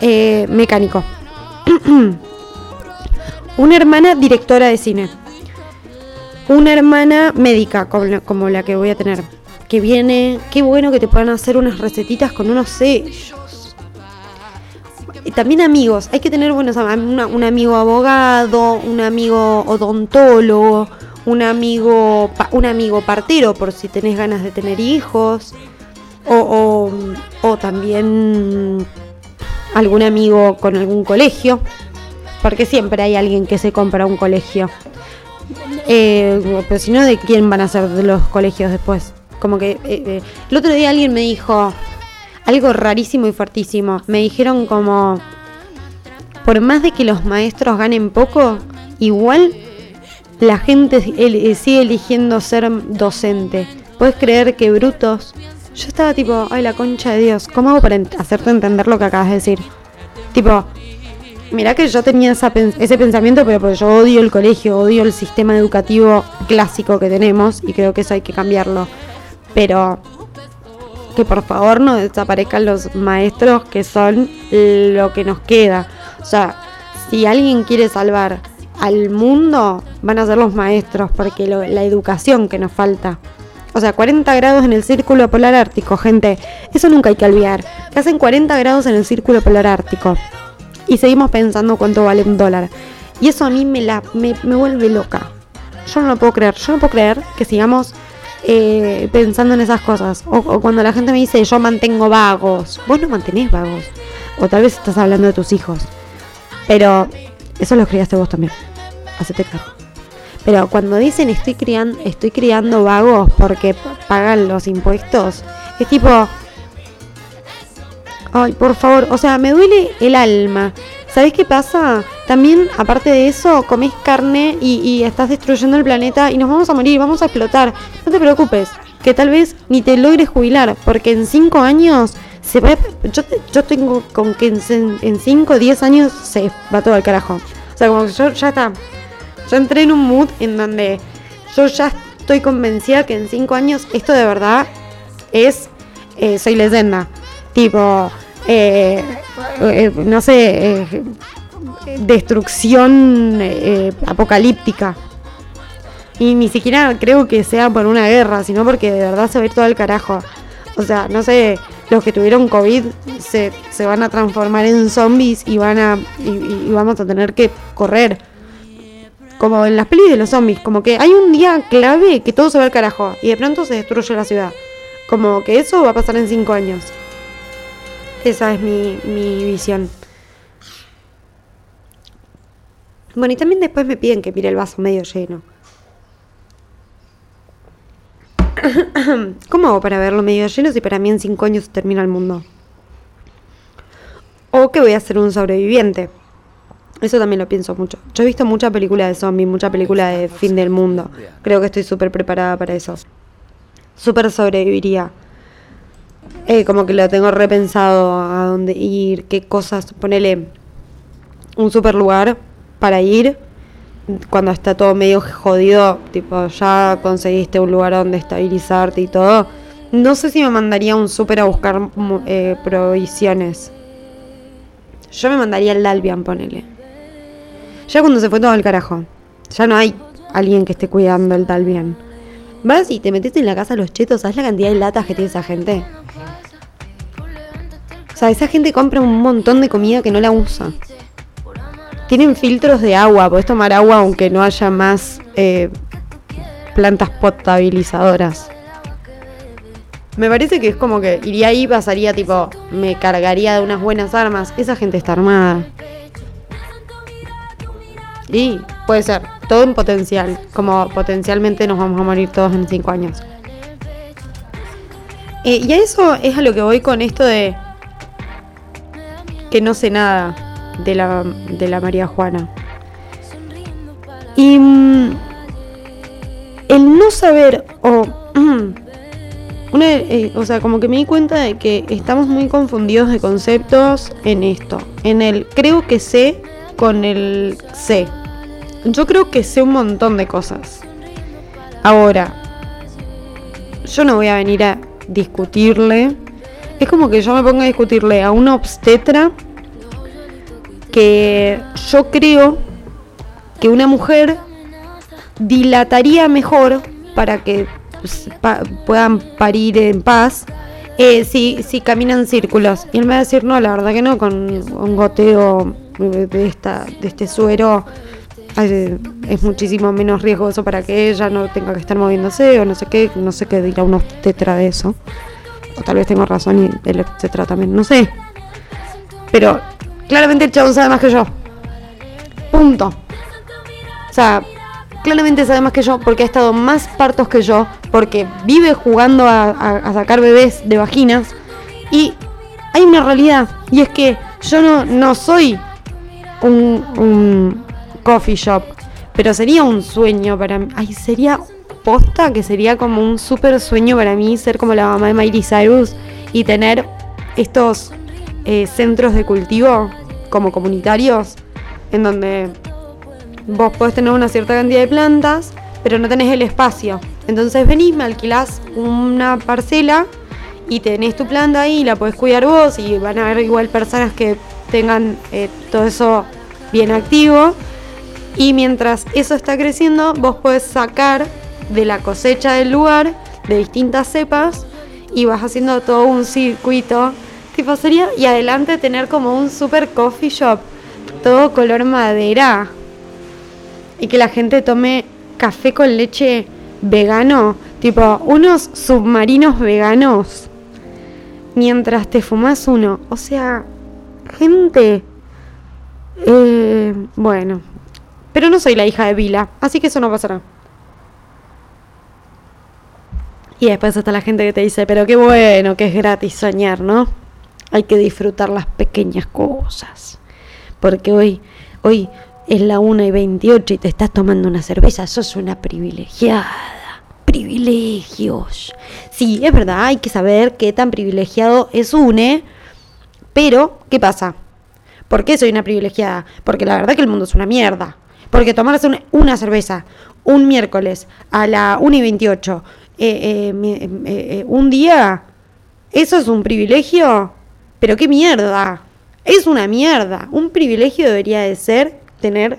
eh, mecánico. una hermana directora de cine. Una hermana médica, como la, que voy a tener. Que viene. Qué bueno que te puedan hacer unas recetitas con unos sellos. Y también amigos, hay que tener buenos un amigo abogado, un amigo odontólogo, un amigo, un amigo partero por si tenés ganas de tener hijos, o, o, o también algún amigo con algún colegio, porque siempre hay alguien que se compra un colegio. Eh, pero si no, ¿de quién van a ser los colegios después? Como que eh, eh, el otro día alguien me dijo algo rarísimo y fuertísimo. Me dijeron como, por más de que los maestros ganen poco, igual la gente eh, sigue eligiendo ser docente. ¿Puedes creer que brutos? Yo estaba tipo, ay la concha de Dios, ¿cómo hago para hacerte entender lo que acabas de decir? Tipo, Mirá que yo tenía esa ese pensamiento, pero porque yo odio el colegio, odio el sistema educativo clásico que tenemos y creo que eso hay que cambiarlo. Pero que por favor no desaparezcan los maestros que son lo que nos queda. O sea, si alguien quiere salvar al mundo, van a ser los maestros, porque lo- la educación que nos falta. O sea, 40 grados en el círculo polar ártico, gente. Eso nunca hay que olvidar. Que hacen 40 grados en el círculo polar ártico y seguimos pensando cuánto vale un dólar. Y eso a mí me, la, me, me vuelve loca. Yo no lo puedo creer. Yo no puedo creer que sigamos eh, pensando en esas cosas. O, cuando la gente me dice yo mantengo vagos. Vos no mantenés vagos. O tal vez estás hablando de tus hijos. Pero eso lo criaste vos también. Hacete cargo. Pero cuando dicen estoy criando, estoy criando vagos porque pagan los impuestos, es tipo, Ay, por favor, o sea, me duele el alma. ¿Sabés qué pasa? También, aparte de eso, comés carne y, y estás destruyendo el planeta y nos vamos a morir, vamos a explotar. No te preocupes, que tal vez ni te logres jubilar, porque en 5 años se va. Yo, yo tengo con que en 5 o 10 años se va todo al carajo. O sea, como que yo ya está. Yo entré en un mood en donde yo ya estoy convencida que en 5 años esto de verdad es eh, soy leyenda. Tipo, eh, eh, no sé, eh, destrucción eh, apocalíptica. Y ni siquiera creo que sea por una guerra, sino porque de verdad se va a ir todo al carajo. O sea, no sé, los que tuvieron COVID se, se van a transformar en zombies y van a y, y vamos a tener que correr. Como en las pelis de los zombies, como que hay un día clave que todo se va al carajo y de pronto se destruye la ciudad. Como que eso va a pasar en cinco años. Esa es mi, mi visión. Bueno, y también después me piden que mire el vaso medio lleno. ¿Cómo hago para verlo medio lleno si para mí en cinco años termina el mundo? O que voy a ser un sobreviviente. Eso también lo pienso mucho. Yo he visto mucha película de zombies, mucha película de fin del mundo. Creo que estoy súper preparada para eso. Súper sobreviviría. Eh, como que lo tengo repensado a dónde ir, qué cosas, ponele un super lugar para ir cuando está todo medio jodido, tipo ya conseguiste un lugar donde estabilizarte y todo. No sé si me mandaría un súper a buscar mu- eh, provisiones. Yo me mandaría el Dalbian, ponele. Ya cuando se fue todo al carajo. Ya no hay alguien que esté cuidando el Dalbian. Vas y te metes en la casa de los chetos, ¿sabes la cantidad de latas que tiene esa gente? O sea, esa gente compra un montón de comida que no la usa. Tienen filtros de agua, podés tomar agua aunque no haya más eh, plantas potabilizadoras. Me parece que es como que iría ahí, pasaría tipo, me cargaría de unas buenas armas. Esa gente está armada. Y puede ser, todo en potencial, como potencialmente nos vamos a morir todos en cinco años. Eh, y a eso es a lo que voy con esto de que no sé nada de la, de la María Juana. Y mm, el no saber, o, una, eh, o sea, como que me di cuenta de que estamos muy confundidos de conceptos en esto. En el creo que sé con el sé. Yo creo que sé un montón de cosas. Ahora, yo no voy a venir a discutirle. Es como que yo me ponga a discutirle a una obstetra que yo creo que una mujer dilataría mejor para que puedan parir en paz eh, si, si camina en círculos. Y él me va a decir, no, la verdad que no, con un goteo de, esta, de este suero eh, es muchísimo menos riesgoso para que ella no tenga que estar moviéndose o no sé qué, no sé qué dirá un obstetra de eso. O tal vez tengo razón y el obstetra también, no sé. Pero claramente el chabón sabe más que yo. Punto. O sea, claramente sabe más que yo porque ha estado más partos que yo, porque vive jugando a, sacar bebés de vaginas. Y hay una realidad, y es que yo no, no soy un coffee shop, pero sería un sueño para mí. Ay, sería posta que sería como un súper sueño para mí ser como la mamá de Miley Cyrus y tener estos eh, centros de cultivo como comunitarios en donde vos podés tener una cierta cantidad de plantas, pero no tenés el espacio. Entonces venís, me alquilás una parcela y tenés tu planta ahí, la podés cuidar vos y van a haber igual personas que tengan eh, todo eso bien activo. Y mientras eso está creciendo, vos podés sacar de la cosecha del lugar de distintas cepas y vas haciendo todo un circuito. Tipo sería, y adelante tener como un super coffee shop, todo color madera. Y que la gente tome café con leche vegano, tipo unos submarinos veganos, mientras te fumas uno. O sea, gente. eh, bueno, pero no soy la hija de Vila, así que eso no pasará. Y después está la gente que te dice, pero qué bueno que es gratis soñar, ¿no? Hay que disfrutar las pequeñas cosas. Porque hoy, hoy es la 1 y 28 y te estás tomando una cerveza, sos una privilegiada. Privilegios. Sí, es verdad, hay que saber qué tan privilegiado es une. Pero, ¿qué pasa? ¿Por qué soy una privilegiada? Porque la verdad que el mundo es una mierda. Porque tomarse un- una cerveza un miércoles a la 1 y 28, eh, eh, eh, un día, ¿eso es un privilegio? Pero qué mierda. Es una mierda. Un privilegio debería de ser tener,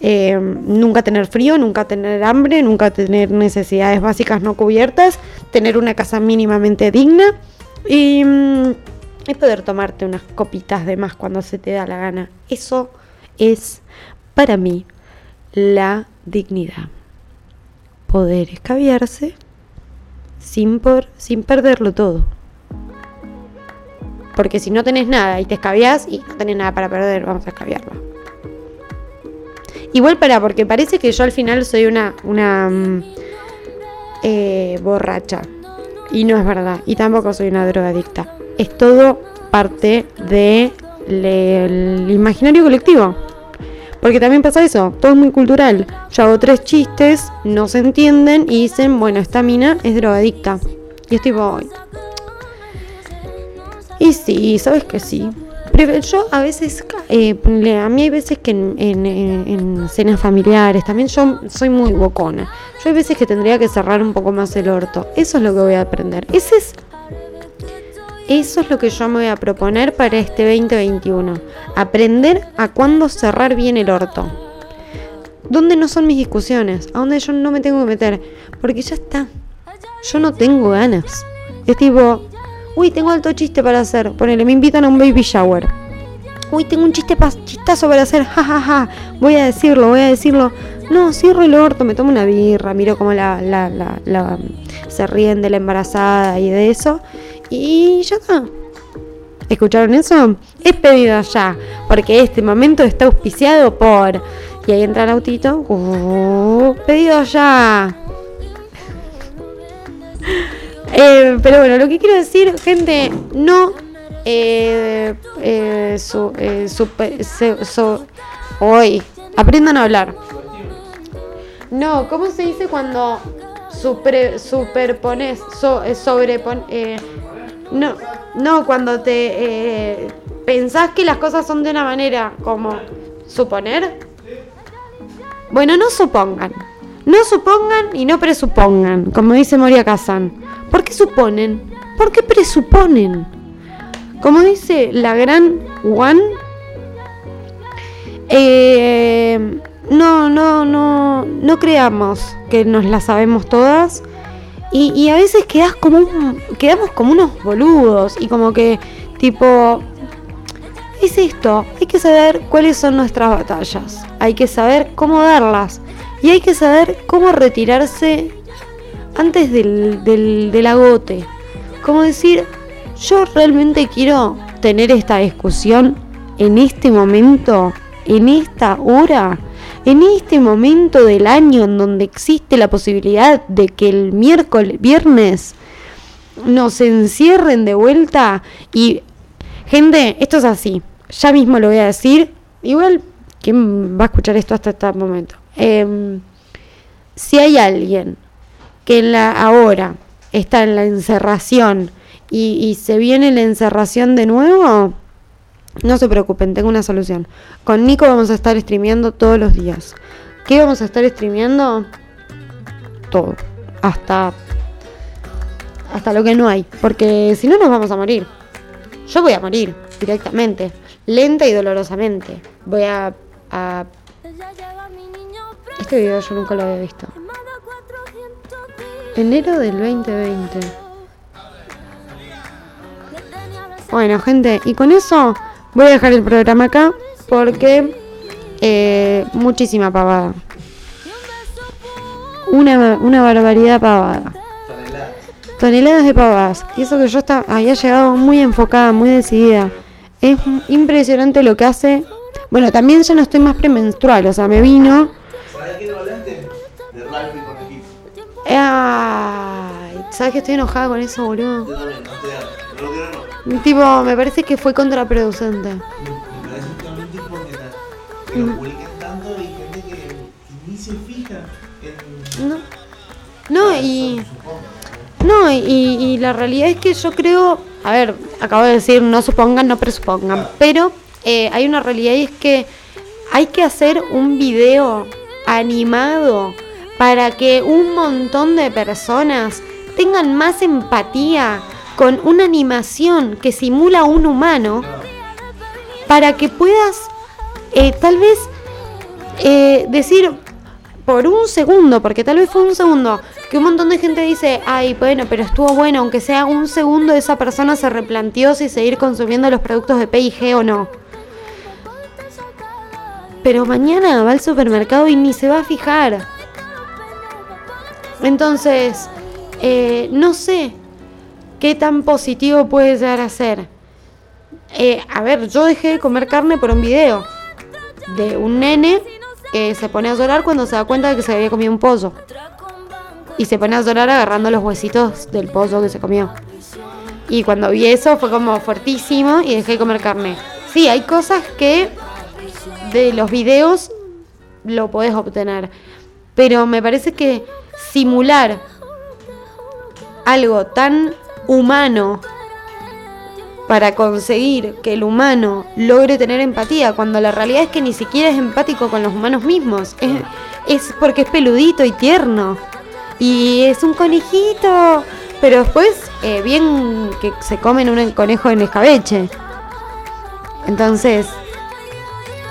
eh, nunca tener frío, nunca tener hambre, nunca tener necesidades básicas no cubiertas, tener una casa mínimamente digna y, mm, y poder tomarte unas copitas de más cuando se te da la gana. Eso es para mí la dignidad. Poder escabiarse sin, por, sin perderlo todo. Porque si no tenés nada y te escabias y no tenés nada para perder, vamos a escabiarlo. Igual para, porque parece que yo al final soy una, una mm, eh, borracha. Y no es verdad. Y tampoco soy una drogadicta. Es todo parte del imaginario colectivo. Porque también pasa eso, todo es muy cultural. Yo hago tres chistes, no se entienden y dicen, bueno, esta mina es drogadicta. Y es tipo, y sí, sabes que sí. Pero yo a veces, eh, a mí hay veces que en- en- en cenas familiares, también yo soy muy bocona. Yo hay veces que tendría que cerrar un poco más el orto. Eso es lo que voy a aprender. Ese es eso es lo que yo me voy a proponer para este 2021. Aprender a cuándo cerrar bien el orto. ¿Dónde no son mis discusiones? ¿A dónde yo no me tengo que meter? Porque ya está. Yo no tengo ganas. Es tipo, uy, tengo alto chiste para hacer. Ponele, me invitan a un baby shower. Uy, tengo un chiste chistazo para hacer. Ja, ja, ja. Voy a decirlo, voy a decirlo. No, cierro el orto, me tomo una birra, miro cómo la, la, la, la- se ríen de la embarazada y de eso. Y ya está. ¿Escucharon eso? Es pedido ya, porque este momento está auspiciado por... Y ahí entra el autito. Uh, pedido ya. Eh, pero bueno, lo que quiero decir, gente, no... Eh, eh, eh, super- hoy, aprendan a hablar. No, ¿cómo se dice cuando supre- superpones, so, sobrepon- no, no, cuando te eh, pensás que las cosas son de una manera como suponer? Bueno, no supongan. No supongan y no presupongan, como dice Moria Kazan. ¿Por qué suponen? ¿Por qué presuponen? Como dice la gran Juan, no, no, no, no creamos que nos la sabemos todas Y, a veces quedas como un- quedamos como unos boludos y como que tipo es esto, hay que saber cuáles son nuestras batallas, hay que saber cómo darlas y hay que saber cómo retirarse antes del, del, del agote. Como decir, yo realmente quiero tener esta discusión en este momento, en esta hora, en este momento del año en donde existe la posibilidad de que el miércoles, viernes, nos encierren de vuelta y gente, esto es así, ya mismo lo voy a decir, igual, ¿quién va a escuchar esto hasta este momento? Em, si hay alguien que en la, ahora está en la encerración y, y se viene la encerración de nuevo, no se preocupen, tengo una solución. Con Nico vamos a estar streameando todos los días. ¿Qué vamos a estar streameando? Todo. Hasta. Hasta lo que no hay. Porque si no nos vamos a morir. Yo voy a morir directamente. Lenta y dolorosamente. Voy a. a- Este video yo nunca lo había visto. Enero del 2020. Bueno, gente, y con eso voy a dejar el programa acá porque eh, muchísima pavada. Una, una barbaridad pavada. Toneladas de pavadas. Y eso que yo está, había llegado muy enfocada, muy decidida. Es impresionante lo que hace. Bueno, también ya no estoy más premenstrual, o sea, me vino. ¿Sabes qué que estoy enojada con eso, boludo? Yo también, no te da. No lo quiero no. Tipo, me parece que fue contraproducente. Me parece totalmente hipócrita. Que lo publiquen tanto y gente que, ni se fija en. No. No, y. No, y, y la realidad es que yo creo. A ver, acabo de decir, no supongan, no presupongan. Pero eh, hay una realidad y es que hay que hacer un video animado para que un montón de personas tengan más empatía con una animación que simula un humano para que puedas eh, tal vez eh, decir por un segundo, porque tal vez fue un segundo, que un montón de gente dice, ay, bueno, pero estuvo bueno, aunque sea un segundo, esa persona se replanteó si seguir consumiendo los productos de P&G o no. Pero mañana va al supermercado y ni se va a fijar. Entonces, eh, no sé qué tan positivo puede llegar a ser. Eh, a ver, yo dejé de comer carne por un video de un nene que se pone a llorar cuando se da cuenta de que se había comido un pollo. Y se pone a llorar agarrando los huesitos del pollo que se comió. Y cuando vi eso fue como fuertísimo y dejé de comer carne. Sí, hay cosas que de los videos lo podés obtener. Pero me parece que simular algo tan humano para conseguir que el humano logre tener empatía, cuando la realidad es que ni siquiera es empático con los humanos mismos. Es, porque es peludito y tierno. Y es un conejito. Pero después, eh, bien que se comen un conejo en escabeche. Entonces,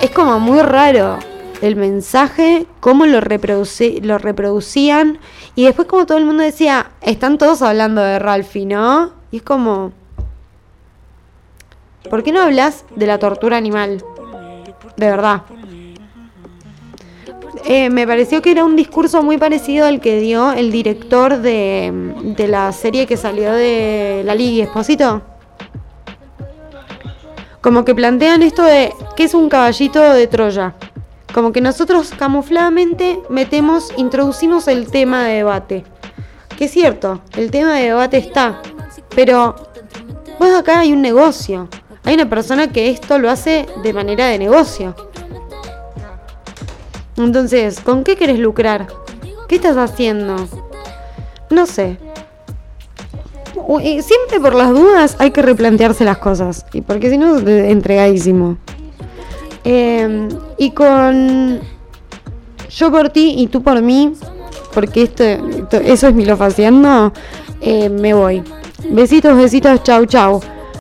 es como muy raro el mensaje, cómo lo, lo reproducían. Y después como todo el mundo decía, están todos hablando de Ralphie, ¿no? Y es como... ¿Por qué no hablas de la tortura animal? De verdad. Eh, me pareció que era un discurso muy parecido al que dio el director de, de la serie que salió de La Liga Esposito. Como que plantean esto de que es un caballito de Troya. Como que nosotros camufladamente metemos, introducimos el tema de debate. Que es cierto, el tema de debate está. Pero pues acá hay un negocio. Hay una persona que esto lo hace de manera de negocio. Entonces, ¿con qué querés lucrar? ¿Qué estás haciendo? No sé. Siempre por las dudas hay que replantearse las cosas. Y porque si no, entregadísimo. Eh, y con yo por ti y tú por mí, porque esto, eso es mi lo haciendo, eh, me voy. Besitos, besitos, chau, chau.